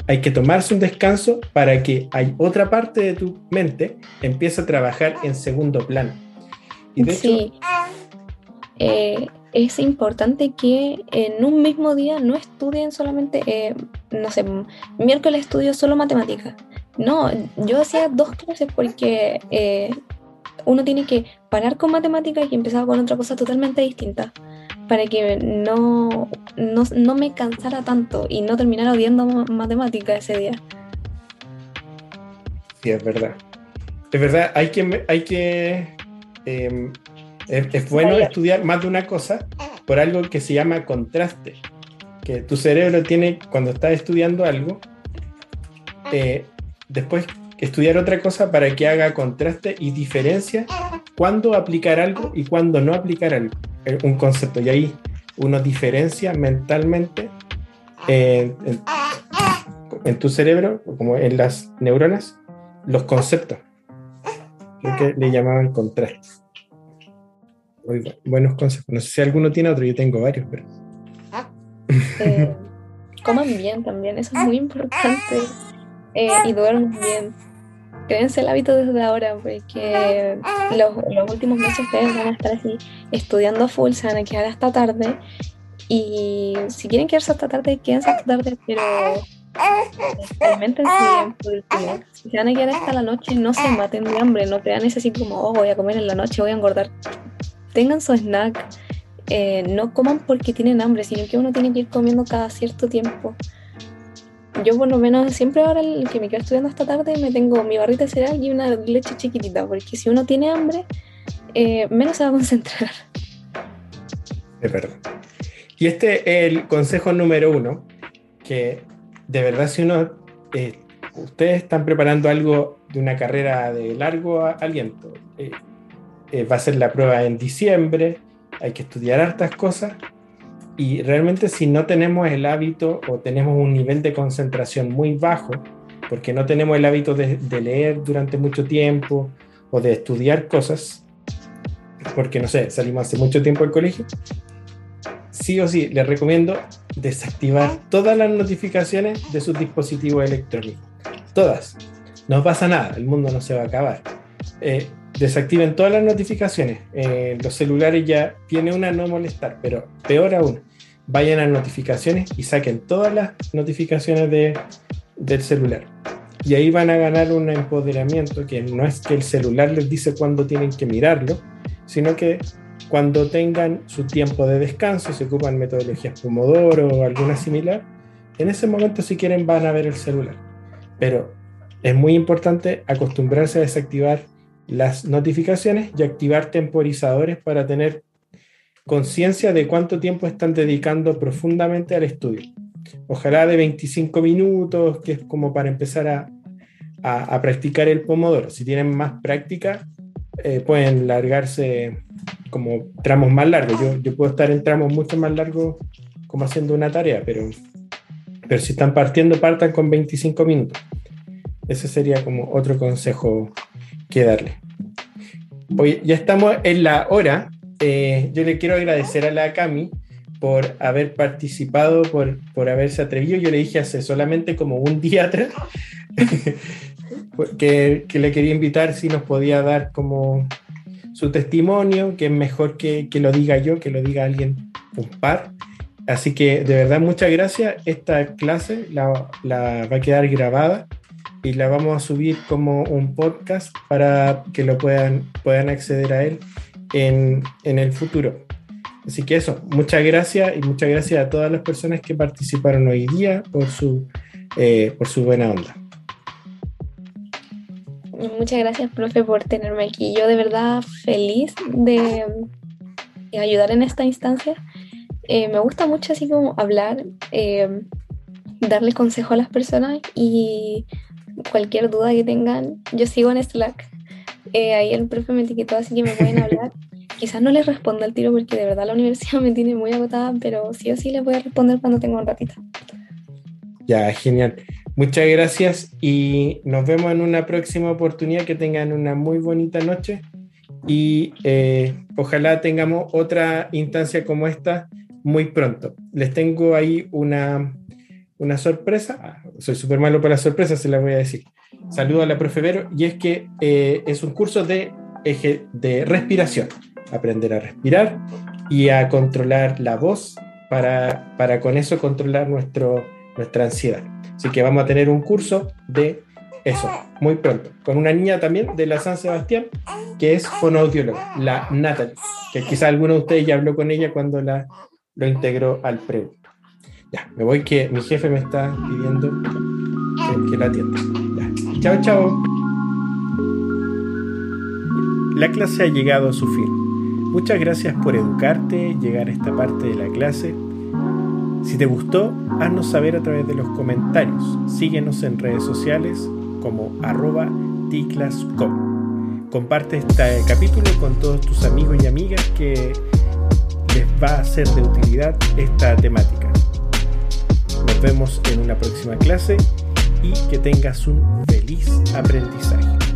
hay que tomarse un descanso para que hay otra parte de tu mente empiece a trabajar en segundo plano. Y sí. Eh, es importante que en un mismo día no estudien solamente, eh, no sé, miércoles estudio solo matemáticas. No, yo hacía dos clases porque eh, uno tiene que parar con matemáticas y empezar con otra cosa totalmente distinta para que no, no, me cansara tanto y no terminara odiando matemática ese día. Sí, es verdad. Es verdad, hay que... Hay que em, es, bueno estudiar más de una cosa por algo que se llama contraste. Que tu cerebro tiene, cuando estás estudiando algo, eh, después estudiar otra cosa para que haga contraste y diferencia cuándo aplicar algo y cuándo no aplicar algo. Eh, un concepto. Y ahí uno diferencia mentalmente en, tu cerebro, como en las neuronas, los conceptos. Lo que le llamaban contrastes. buenos conceptos. No sé si alguno tiene otro, yo tengo varios. Eh, coman bien también, eso es muy importante. Eh, y duerman bien créense el hábito desde ahora, porque los, los, últimos meses ustedes van a estar así estudiando full, se van a quedar hasta tarde. Y si quieren quedarse hasta tarde, quédense hasta tarde, pero experimentense bien, Si se van a quedar hasta la noche, no se maten de hambre, no crean ese así como, oh, voy a comer en la noche, voy a engordar. Tengan su snack, eh, no coman porque tienen hambre, sino que uno tiene que ir comiendo cada cierto tiempo yo por lo menos siempre ahora el que me quedo estudiando hasta tarde me tengo mi barrita de cereal y una leche chiquitita, porque si uno tiene hambre, eh, menos se va a concentrar. Es verdad. Y este es el consejo número uno, que de verdad si uno, eh, ustedes están preparando algo de una carrera de largo aliento, eh, va a ser la prueba en diciembre, hay que estudiar hartas cosas, y realmente si no tenemos el hábito o tenemos un nivel de concentración muy bajo, porque no tenemos el hábito de, leer durante mucho tiempo o de estudiar cosas, porque no sé, salimos hace mucho tiempo del colegio, sí o sí les recomiendo desactivar todas las notificaciones de sus dispositivos electrónicos. Todas. no pasa nada, el mundo no se va a acabar. Eh, desactiven todas las notificaciones. Eh, los celulares ya tiene una no molestar, pero peor aún, vayan a notificaciones y saquen todas las notificaciones de, del celular. Y ahí van a ganar un empoderamiento que no es que el celular les dice cuándo tienen que mirarlo, sino que cuando tengan su tiempo de descanso, se ocupan metodologías Pomodoro o alguna similar, en ese momento si quieren van a ver el celular. Pero es muy importante acostumbrarse a desactivar las notificaciones y activar temporizadores para tener conciencia de cuánto tiempo están dedicando profundamente al estudio. Ojalá de 25 minutos, que es como para empezar a, a, practicar el pomodoro. Si tienen más práctica, eh, pueden largarse como tramos más largos. Yo, yo, puedo estar en tramos mucho más largos como haciendo una tarea, pero, pero si están partiendo, partan con 25 minutos. Ese sería como otro consejo que darle. Hoy ya estamos en la hora eh, yo le quiero agradecer a la Cami por haber participado, por, por haberse atrevido. Yo le dije hace solamente como un día atrás que, que, le quería invitar si nos podía dar como su testimonio, que es mejor que, que lo diga yo, que lo diga alguien un par. Así que de verdad muchas gracias. Esta clase la, la va a quedar grabada y la vamos a subir como un podcast para que lo puedan, puedan acceder a él en, el futuro. Así que eso, muchas gracias y muchas gracias a todas las personas que participaron hoy día por su, eh, por su buena onda. Muchas gracias, profe, por tenerme aquí. Yo de verdad feliz de, ayudar en esta instancia. Eh, me gusta mucho así como hablar, eh, darle consejo a las personas y cualquier duda que tengan, yo sigo en Slack eh, ahí el profe me etiquetó, así que me pueden hablar. Quizás no les responda al tiro porque de verdad la universidad me tiene muy agotada, pero sí o sí les voy a responder cuando tenga un ratito. Ya, genial. Muchas gracias y nos vemos en una próxima oportunidad. Que tengan una muy bonita noche y eh, ojalá tengamos otra instancia como esta muy pronto. Les tengo ahí una, una sorpresa. Soy súper malo para las sorpresas, se las voy a decir saludo a la profe Vero, y es que eh, es un curso de, eje, de respiración, aprender a respirar y a controlar la voz para, para con eso controlar nuestro, nuestra ansiedad. Así que vamos a tener un curso de eso, muy pronto, con una niña también de la San Sebastián, que es fonoaudióloga, la Natalie, que quizá alguno de ustedes ya habló con ella cuando la, lo integró al pregunto. Ya, me voy que mi jefe me está pidiendo que, la atienda. Chao, chao. La clase ha llegado a su fin. Muchas gracias por educarte, llegar a esta parte de la clase. Si te gustó, haznos saber a través de los comentarios. Síguenos en redes sociales como arroba ticlascom. Comparte este capítulo con todos tus amigos y amigas que les va a ser de utilidad esta temática. Nos vemos en una próxima clase y que tengas un feliz aprendizaje.